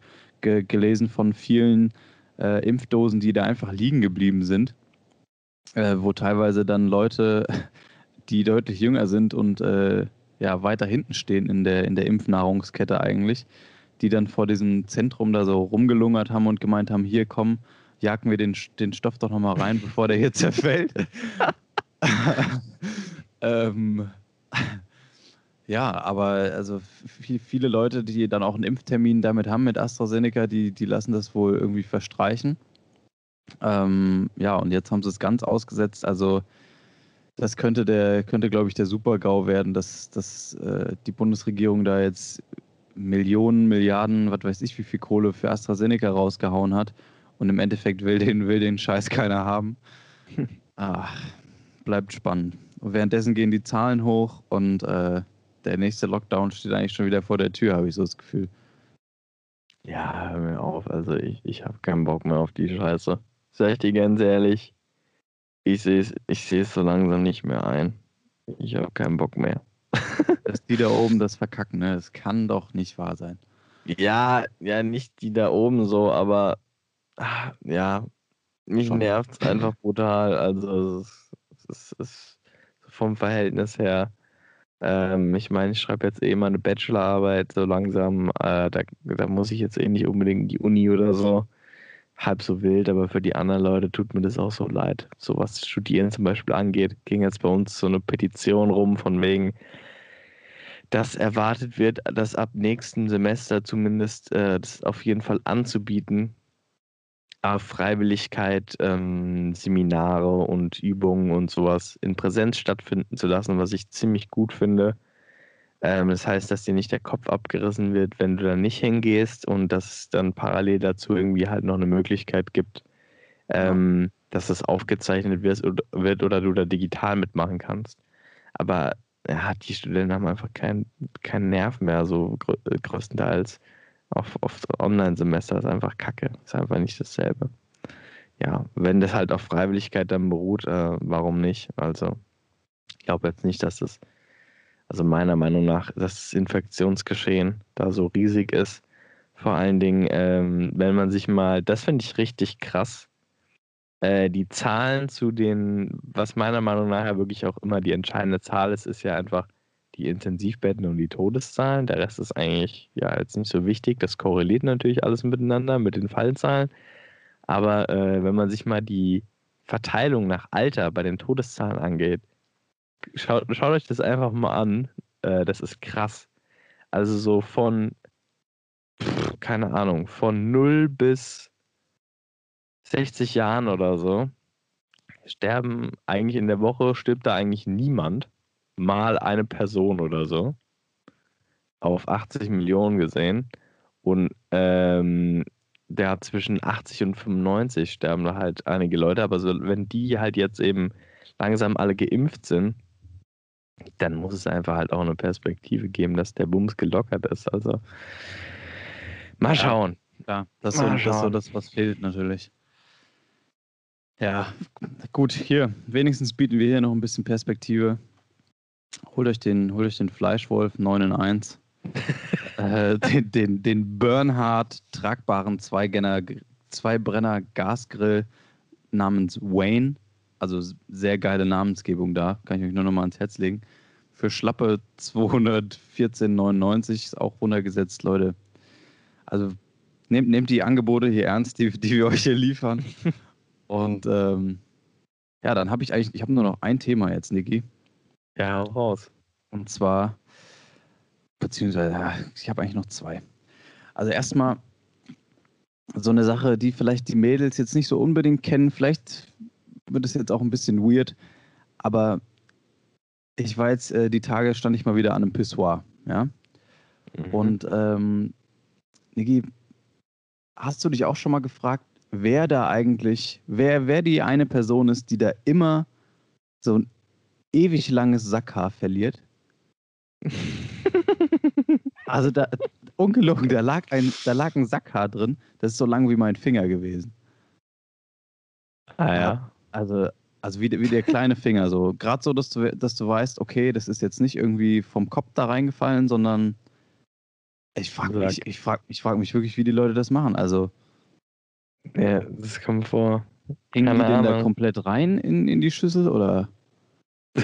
ge gelesen von vielen äh, Impfdosen, die da einfach liegen geblieben sind, äh, wo teilweise dann Leute, die deutlich jünger sind und äh, ja weiter hinten stehen in der in der Impfnahrungskette eigentlich, die dann vor diesem Zentrum da so rumgelungert haben und gemeint haben, hier komm, jagen wir den, den Stoff doch nochmal rein, bevor der hier zerfällt. ähm, ja, aber also viele Leute, die dann auch einen Impftermin damit haben mit AstraZeneca, die, die lassen das wohl irgendwie verstreichen. Ähm, ja, und jetzt haben sie es ganz ausgesetzt. Also das könnte der, könnte, glaube ich, der Super-GAU werden, dass, dass äh, die Bundesregierung da jetzt Millionen, Milliarden, was weiß ich, wie viel Kohle für AstraZeneca rausgehauen hat. Und im Endeffekt will den, will den Scheiß keiner haben. Ach, bleibt spannend. Und währenddessen gehen die Zahlen hoch und äh, der nächste Lockdown steht eigentlich schon wieder vor der Tür, habe ich so das Gefühl. Ja, hör mir auf. Also ich, ich habe keinen Bock mehr auf die Scheiße. Sag ich dir ganz ehrlich, ich sehe es ich so langsam nicht mehr ein. Ich habe keinen Bock mehr. Dass die da oben das verkacken, ne? Das kann doch nicht wahr sein. Ja, ja, nicht die da oben so, aber Ah, ja, mich nervt es einfach brutal. Also es ist, es ist vom Verhältnis her. Ähm, ich meine, ich schreibe jetzt eh mal eine Bachelorarbeit so langsam. Äh, da, da muss ich jetzt eh nicht unbedingt in die Uni oder so. Halb so wild, aber für die anderen Leute tut mir das auch so leid. So was Studieren zum Beispiel angeht, ging jetzt bei uns so eine Petition rum von wegen, dass erwartet wird, dass ab nächsten Semester zumindest äh, das auf jeden Fall anzubieten, auf Freiwilligkeit ähm, Seminare und Übungen und sowas in Präsenz stattfinden zu lassen, was ich ziemlich gut finde. Ähm, das heißt, dass dir nicht der Kopf abgerissen wird, wenn du da nicht hingehst und dass es dann parallel dazu irgendwie halt noch eine Möglichkeit gibt, ähm, ja. dass es aufgezeichnet wird, oder du da digital mitmachen kannst. Aber ja, die Studenten haben einfach keinen kein Nerv mehr, so grö größtenteils auf, auf Online-Semester ist einfach kacke. Ist einfach nicht dasselbe. Ja, wenn das halt auf Freiwilligkeit dann beruht, äh, warum nicht? Also, ich glaube jetzt nicht, dass das, also meiner Meinung nach, dass das Infektionsgeschehen da so riesig ist. Vor allen Dingen, ähm, wenn man sich mal, das finde ich richtig krass, äh, die Zahlen zu den, was meiner Meinung nach ja wirklich auch immer die entscheidende Zahl ist, ist ja einfach die Intensivbetten und die Todeszahlen. Der Rest ist eigentlich ja jetzt nicht so wichtig. Das korreliert natürlich alles miteinander mit den Fallzahlen. Aber äh, wenn man sich mal die Verteilung nach Alter bei den Todeszahlen angeht, schaut, schaut euch das einfach mal an. Äh, das ist krass. Also so von, pff, keine Ahnung, von 0 bis 60 Jahren oder so sterben eigentlich in der Woche, stirbt da eigentlich niemand mal eine Person oder so auf 80 Millionen gesehen. Und ähm, der hat zwischen 80 und 95 sterben da halt einige Leute. Aber so, wenn die halt jetzt eben langsam alle geimpft sind, dann muss es einfach halt auch eine Perspektive geben, dass der Bums gelockert ist. Also mal schauen. Ja, das, ist so, das ist so das, was fehlt natürlich. Ja, gut, hier, wenigstens bieten wir hier noch ein bisschen Perspektive. Holt euch den, holt euch den Fleischwolf 9 in 1. äh, den, den, den Bernhard tragbaren Zwei-Brenner Gasgrill namens Wayne. Also sehr geile Namensgebung da. Kann ich euch nur noch mal ans Herz legen. Für schlappe 214,99 ist auch runtergesetzt, Leute. Also nehmt, nehmt die Angebote hier ernst, die, die wir euch hier liefern. Und ähm, ja, dann habe ich eigentlich, ich habe nur noch ein Thema jetzt, Niki. Ja, hau raus. Und zwar, beziehungsweise, ich habe eigentlich noch zwei. Also erstmal so eine Sache, die vielleicht die Mädels jetzt nicht so unbedingt kennen. Vielleicht wird es jetzt auch ein bisschen weird, aber ich war jetzt, äh, die Tage stand ich mal wieder an einem Pissoir, ja. Mhm. Und ähm, Niki, hast du dich auch schon mal gefragt, wer da eigentlich, wer, wer die eine Person ist, die da immer so ein ewig langes Sackhaar verliert. also da, ungelogen, da lag, ein, da lag ein Sackhaar drin, das ist so lang wie mein Finger gewesen. Ah ja. Also, also wie, wie der kleine Finger, so. Gerade so, dass du, dass du weißt, okay, das ist jetzt nicht irgendwie vom Kopf da reingefallen, sondern ich frage mich, ich frag, ich frag mich wirklich, wie die Leute das machen. Also. Ja, das kommt vor. Hängen die denn da komplett rein in, in die Schüssel oder?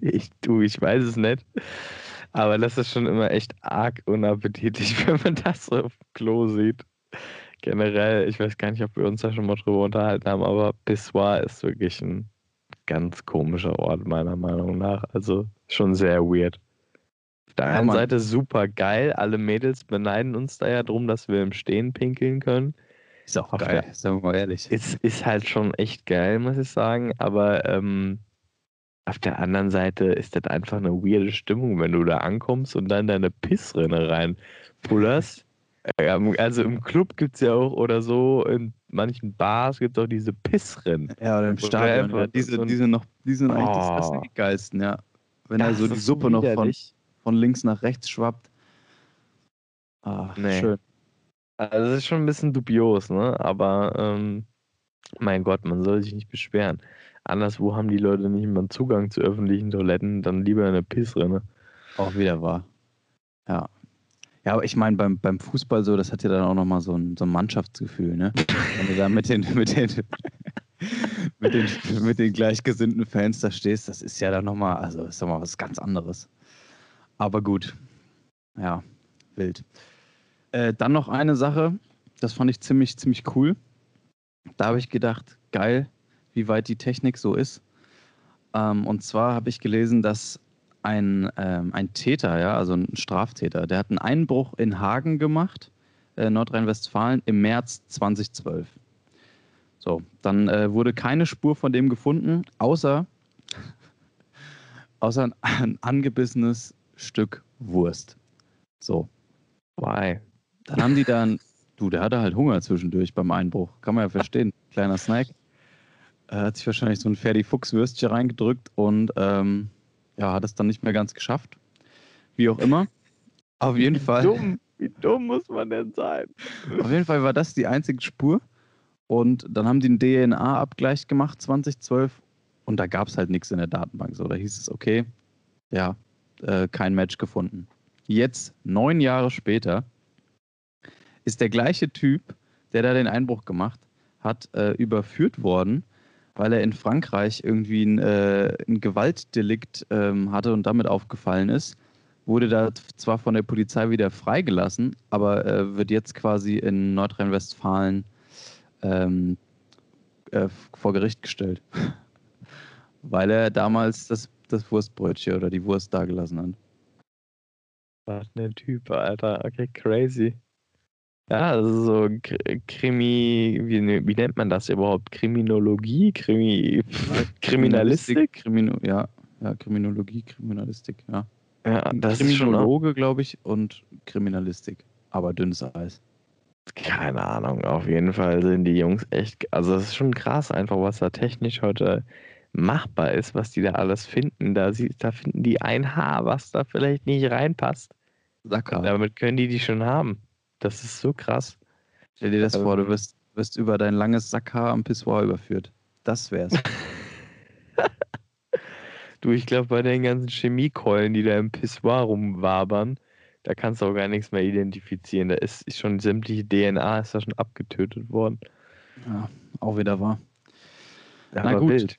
Ich, du, ich weiß es nicht. Aber das ist schon immer echt arg unappetitlich, wenn man das so auf dem Klo sieht. Generell, ich weiß gar nicht, ob wir uns da schon mal drüber unterhalten haben, aber Pissoir ist wirklich ein ganz komischer Ort, meiner Meinung nach. Also schon sehr weird. Auf der einen ja, Seite super geil. Alle Mädels beneiden uns da ja drum, dass wir im Stehen pinkeln können. Ist auch Auf geil, sagen wir mal ehrlich. Ist, ist halt schon echt geil, muss ich sagen. Aber ähm, auf der anderen Seite ist das einfach eine weirde Stimmung, wenn du da ankommst und dann deine Pissrinne reinpullerst. Ähm, also im Club gibt es ja auch oder so, in manchen Bars gibt es auch diese Pissrinnen. Ja, oder im Stadion. Ja, diese, so diese, noch, die sind eigentlich oh. das, das die geilsten, ja. Wenn da so die Suppe noch von, von links nach rechts schwappt. Ah, nee. schön. Also das ist schon ein bisschen dubios, ne? Aber ähm, mein Gott, man soll sich nicht beschweren anderswo haben die Leute nicht mal Zugang zu öffentlichen Toiletten, dann lieber eine Pissrinne. Auch wieder wahr. Ja. Ja, aber ich meine, beim, beim Fußball so, das hat ja dann auch nochmal so ein, so ein Mannschaftsgefühl, ne? Wenn du da mit den, mit den, mit den, mit den gleichgesinnten Fans da stehst, das ist ja dann nochmal, also ist doch mal was ganz anderes. Aber gut. Ja, wild. Äh, dann noch eine Sache, das fand ich ziemlich, ziemlich cool. Da habe ich gedacht, geil, wie weit die Technik so ist. Ähm, und zwar habe ich gelesen, dass ein, ähm, ein Täter, ja, also ein Straftäter, der hat einen Einbruch in Hagen gemacht, äh, Nordrhein-Westfalen, im März 2012. So, dann äh, wurde keine Spur von dem gefunden, außer, außer ein, ein angebissenes Stück Wurst. So. Why? Dann haben die dann, du, der hatte halt Hunger zwischendurch beim Einbruch. Kann man ja verstehen. Kleiner Snack. Er hat sich wahrscheinlich so ein Ferdi-Fuchs-Würstchen reingedrückt und ähm, ja, hat es dann nicht mehr ganz geschafft. Wie auch immer. Auf jeden Wie Fall. dumm, wie dumm muss man denn sein? Auf jeden Fall war das die einzige Spur. Und dann haben die einen DNA-Abgleich gemacht 2012 und da gab es halt nichts in der Datenbank. So, da hieß es, okay, ja, äh, kein Match gefunden. Jetzt, neun Jahre später, ist der gleiche Typ, der da den Einbruch gemacht hat, äh, überführt worden, weil er in Frankreich irgendwie ein, äh, ein Gewaltdelikt ähm, hatte und damit aufgefallen ist. Wurde da zwar von der Polizei wieder freigelassen, aber äh, wird jetzt quasi in Nordrhein-Westfalen ähm, äh, vor Gericht gestellt. weil er damals das, das Wurstbrötchen oder die Wurst dagelassen hat. Was ein Typ, Alter. Okay, crazy. Ja, also so Krimi, wie, ne- wie nennt man das überhaupt? Kriminologie? Krimi, Kriminalistik? Krimino, ja, ja, Kriminologie, Kriminalistik, ja. Ja, das Kriminologe, glaube ich, und Kriminalistik. Aber dünnes Eis. keine Ahnung. Auf jeden Fall sind die Jungs echt, also das ist schon krass einfach, was da technisch heute machbar ist, was die da alles finden. Da, sie, da finden die ein Haar, was da vielleicht nicht reinpasst. Sacker. Damit können die die schon haben. Das ist so krass. Stell dir das Ähm. vor, du wirst, wirst über dein langes Sackhaar am Pissoir überführt. Das wär's. Du, ich glaube, bei den ganzen Chemiekeulen, die da im Pissoir rumwabern, da kannst du auch gar nichts mehr identifizieren. Da ist, ist schon sämtliche DNA ist da schon abgetötet worden. ja, auch wieder wahr. Ja, Na gut. wild.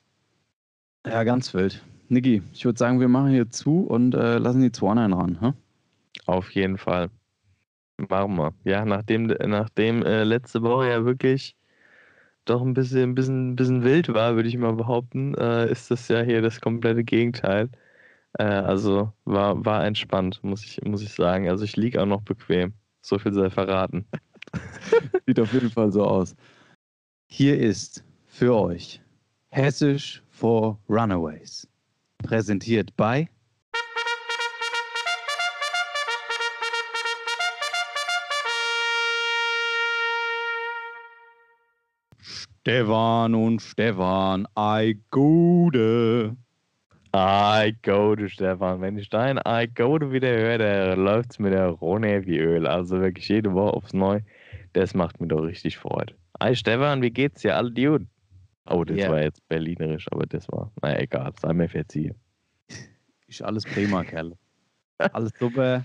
Ja, ganz wild. Niki, ich würde sagen, wir machen hier zu und äh, lassen die 2 ran. Hä? Auf jeden Fall. Machen wir. Ja, nachdem, nachdem äh, letzte Woche ja wirklich doch ein bisschen, ein bisschen, ein bisschen wild war, würde ich mal behaupten, äh, ist das ja hier das komplette Gegenteil. Äh, also war, war entspannt, muss ich, muss ich sagen. Also ich liege auch noch bequem. So viel sei verraten. Sieht auf jeden Fall so aus. Hier ist für euch Hessisch for Runaways. Präsentiert bei Stefan und Stefan, ei Gude. I go to Stefan. Wenn ich dein I go to wieder höre, der läuft's mit der Rone wie Öl. Also wirklich jede Woche aufs Neu. Das macht mir doch richtig Freude. Hi Stefan, wie geht's dir? Alle Dude? Oh, das Ja. war jetzt berlinerisch, aber das war, naja, egal, sei mir verziehen. Ist alles prima, Kerl. Alles super.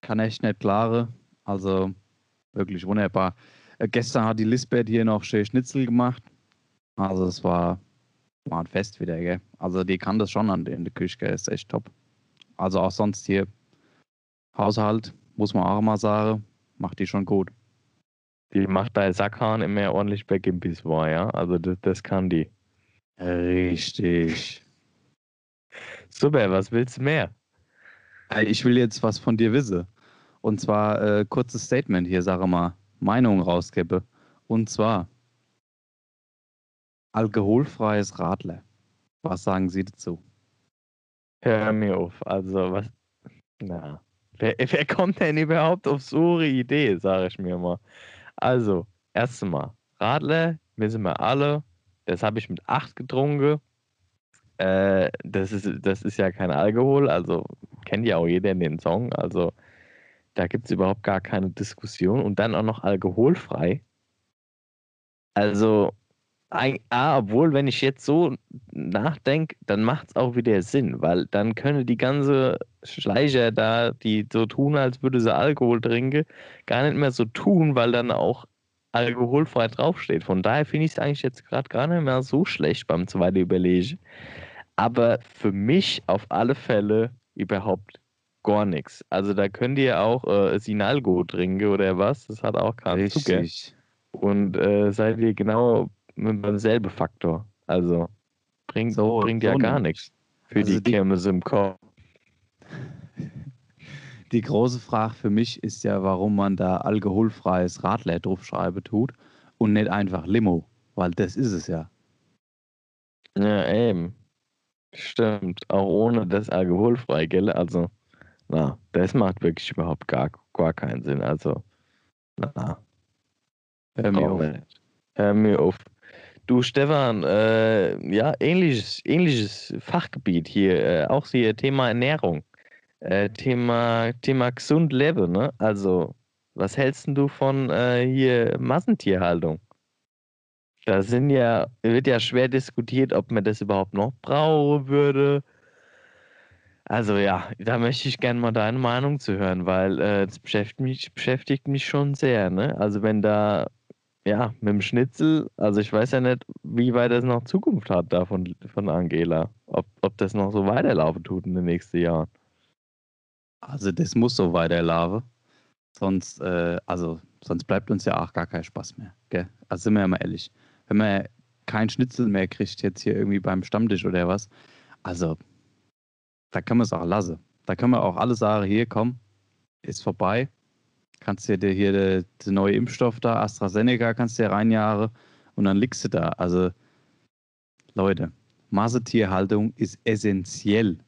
Kann echt nicht klare. Also wirklich wunderbar. Äh, gestern hat die Lisbeth hier noch schön Schnitzel gemacht. Also es war, war ein Fest wieder, gell? Also die kann das schon an der- in der Küche, gell? Ist echt top. Also auch sonst hier Haushalt, muss man auch mal sagen, macht die schon gut. Die macht dein Sackhahn immer ordentlich back im Pissoir, ja? Also das, das kann die. Richtig. Super, was willst du mehr? Ich will jetzt was von dir wissen. Und zwar äh, kurzes Statement hier, sage mal, Meinung rauskippe. Und zwar alkoholfreies Radler. Was sagen Sie dazu? Hör mir auf. Also, was. Na. Wer, wer kommt denn überhaupt auf so eine Idee, sage ich mir mal. Also, erst mal, Radler, wissen wir alle, das habe ich mit 8 getrunken. Äh, das, ist, das ist ja kein Alkohol, also kennt ja auch jeder den Song. Also, da gibt es überhaupt gar keine Diskussion. Und dann auch noch alkoholfrei. Also, ah, obwohl, wenn ich jetzt so nachdenke, dann macht es auch wieder Sinn, weil dann können die ganze Schleicher da, die so tun, als würde sie Alkohol trinken, gar nicht mehr so tun, weil dann auch alkoholfrei draufsteht. Von daher finde ich es eigentlich jetzt gerade gar nicht mehr so schlecht beim zweiten Überlegen. Aber für mich auf alle Fälle überhaupt gar nichts. Also da könnt ihr auch äh, Sinalgo trinken oder was, das hat auch keinen Zucker. Und äh, seid ihr genau mit demselben Faktor. Also bringt, so, bringt ja gar nichts für also die, die Kirmes im Kopf. Die große Frage für mich ist ja, warum man da alkoholfreies Radler draufschreiben tut und nicht einfach Limo, weil das ist es ja. Ja, eben. Stimmt. Auch ohne das alkoholfrei, gell? Also, na, das macht wirklich überhaupt gar, gar keinen Sinn. Also, na. Hör mir auf. Hör mir auf. Du, Stefan, äh, ja, ähnliches, ähnliches Fachgebiet hier, äh, auch hier Thema Ernährung. Äh, Thema, Thema gesund leben, ne? Also, was hältst du von äh, hier Massentierhaltung? Da sind ja, wird ja schwer diskutiert, ob man das überhaupt noch brauchen würde. Also ja, da möchte ich gerne mal deine Meinung zu hören, weil äh, das beschäftigt mich, beschäftigt mich schon sehr. Ne? Also wenn da ja, mit dem Schnitzel, also ich weiß ja nicht, wie weit das noch Zukunft hat da von, von Angela. Ob, ob das noch so weiterlaufen tut in den nächsten Jahren. Also das muss so weiterlaufen. Sonst, äh, also, sonst bleibt uns ja auch gar kein Spaß mehr. Gell? Also sind wir ja mal ehrlich. Wenn man kein Schnitzel mehr kriegt, jetzt hier irgendwie beim Stammtisch oder was, also da kann man es auch lassen. Da kann man auch alle sagen, hier komm, ist vorbei kannst dir hier der, der neue Impfstoff da, AstraZeneca, kannst dir reinjahren und dann liegst du da. Also, Leute, Massetierhaltung ist essentiell,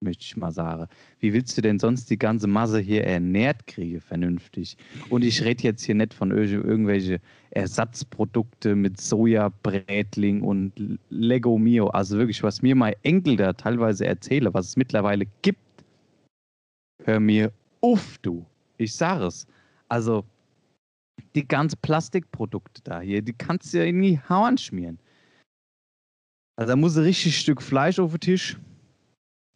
möchte ich mal sagen. Wie willst du denn sonst die ganze Masse hier ernährt kriegen, vernünftig? Und ich rede jetzt hier nicht von irgendwelchen Ersatzprodukte mit Sojabrätling und Lego Mio. Also wirklich, was mir mein Enkel da teilweise erzähle, was es mittlerweile gibt, hör mir auf, du. Ich sage es. Also, die ganzen Plastikprodukte da hier, die kannst du ja in die Hauern schmieren. Also, da muss ein richtig Stück Fleisch auf den Tisch.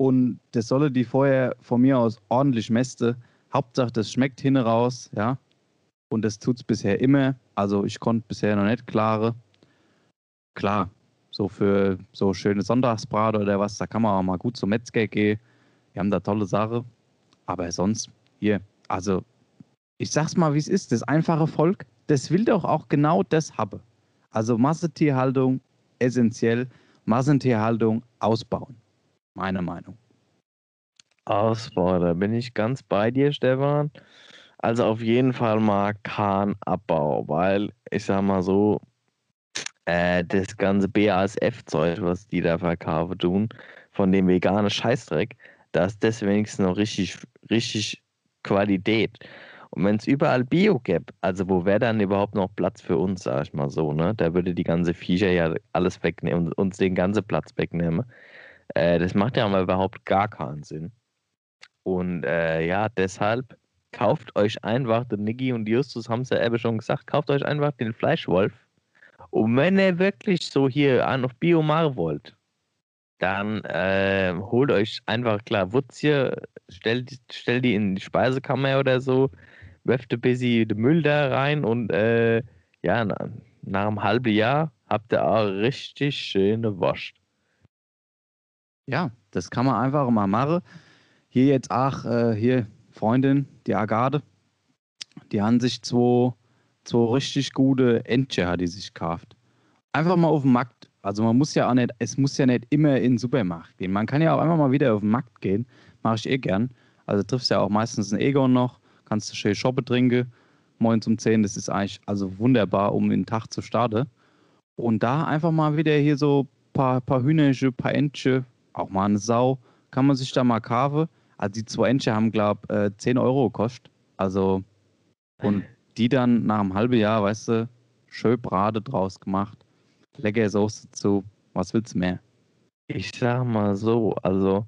Und das solle die vorher von mir aus ordentlich mäste. Hauptsache, das schmeckt hin raus, ja. Und das tut es bisher immer. Also, ich konnte bisher noch nicht klare. Klar, so für so schöne Sonntagsbrate oder was, da kann man auch mal gut zum Metzger gehen. Wir haben da tolle Sache. Aber sonst, hier, also ich sag's mal, wie es ist, das einfache Volk, das will doch auch genau das haben. Also Massentierhaltung essentiell, Massentierhaltung ausbauen. Meine Meinung. Ausbau, da bin ich ganz bei dir, Stefan. Also auf jeden Fall mal Kahnabbau, weil ich sag mal so, äh, das ganze BASF-Zeug, was die da verkaufen tun, von dem veganen Scheißdreck, da ist das wenigstens noch richtig, richtig Qualität. Und wenn es überall Bio gäbe, also wo wäre dann überhaupt noch Platz für uns, sag ich mal so, ne? Da würde die ganze Viecher ja alles wegnehmen und uns den ganzen Platz wegnehmen. Äh, das macht ja mal überhaupt gar keinen Sinn. Und äh, ja, deshalb kauft euch einfach, der Niggi und Justus haben es ja eben schon gesagt, kauft euch einfach den Fleischwolf. Und wenn ihr wirklich so hier an auf Bio wollt, dann äh, holt euch einfach klar Wutzie, stellt, stellt die in die Speisekammer oder so, werft ein bisschen den Müll da rein und äh, ja, nach, nach einem halben Jahr habt ihr auch richtig schöne Wurst. Ja, das kann man einfach mal machen. Hier jetzt auch, äh, hier Freundin, die Agade, die haben sich zwei, zwei richtig gute Entche, die sich gekauft. Einfach mal auf den Markt also man muss ja auch nicht, es muss ja nicht immer in den Supermarkt gehen. Man kann ja auch einfach mal wieder auf den Markt gehen. Mache ich eh gern. Also triffst ja auch meistens einen Egon noch, kannst du schön shoppen trinken. Morgens um 10, das ist eigentlich also wunderbar, um den Tag zu starten. Und da einfach mal wieder hier so ein paar, paar ein paar Entchen, auch mal eine Sau, kann man sich da mal kaufen. Also die zwei Entchen haben, glaube ich, äh, 10 Euro gekostet. Also, und die dann nach einem halben Jahr, weißt du, schön Brate draus gemacht leckere Soße zu. Was willst du mehr? Ich sag mal so, also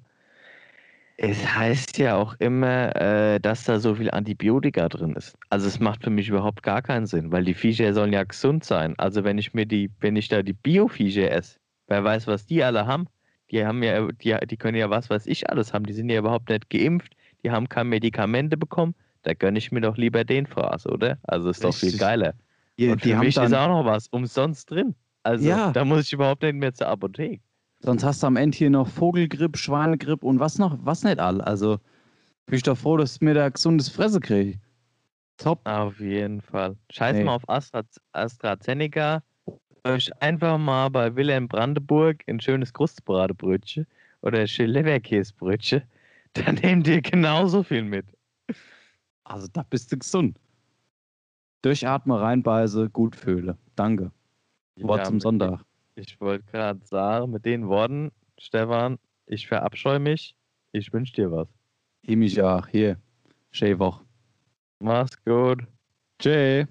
Es heißt ja auch immer, äh, dass da so viel Antibiotika drin ist. Also es macht für mich überhaupt gar keinen Sinn, weil die Viecher sollen ja gesund sein. Also wenn ich mir die, wenn ich da die Bio-Viecher esse, wer weiß, was die alle haben. Die haben ja, die, die können ja was weiß ich alles haben. Die sind ja überhaupt nicht geimpft, die haben keine Medikamente bekommen. Da gönne ich mir doch lieber den Fraß, oder? Also ist doch viel Richtig. geiler. Die, Und für mich ist auch noch was umsonst drin. Also Ja. da muss ich überhaupt nicht mehr zur Apotheke. sonst hast du am Ende hier noch Vogelgripp, Schweinegripp und was noch, was nicht all. Also bin ich doch froh, dass ich mir da gesundes Fresse kriege. Top. Auf jeden Fall. Scheiß Nee. mal auf Astra, AstraZeneca. Euch einfach mal bei Wilhelm Brandenburg ein schönes Krustbratebrötchen oder Leberkäsebrötchen. Dann nehmt ihr genauso viel mit. Also da bist du gesund. Durchatme, reinbeiße, gut fühle. Danke. Wort Ja, zum mit- Sonntag. Ich wollte gerade sagen, mit den Worten, Stefan, ich verabscheue mich. Ich wünsche dir was. Ich mich auch. Hier. Schöne Woche. Mach's gut. Tschüss.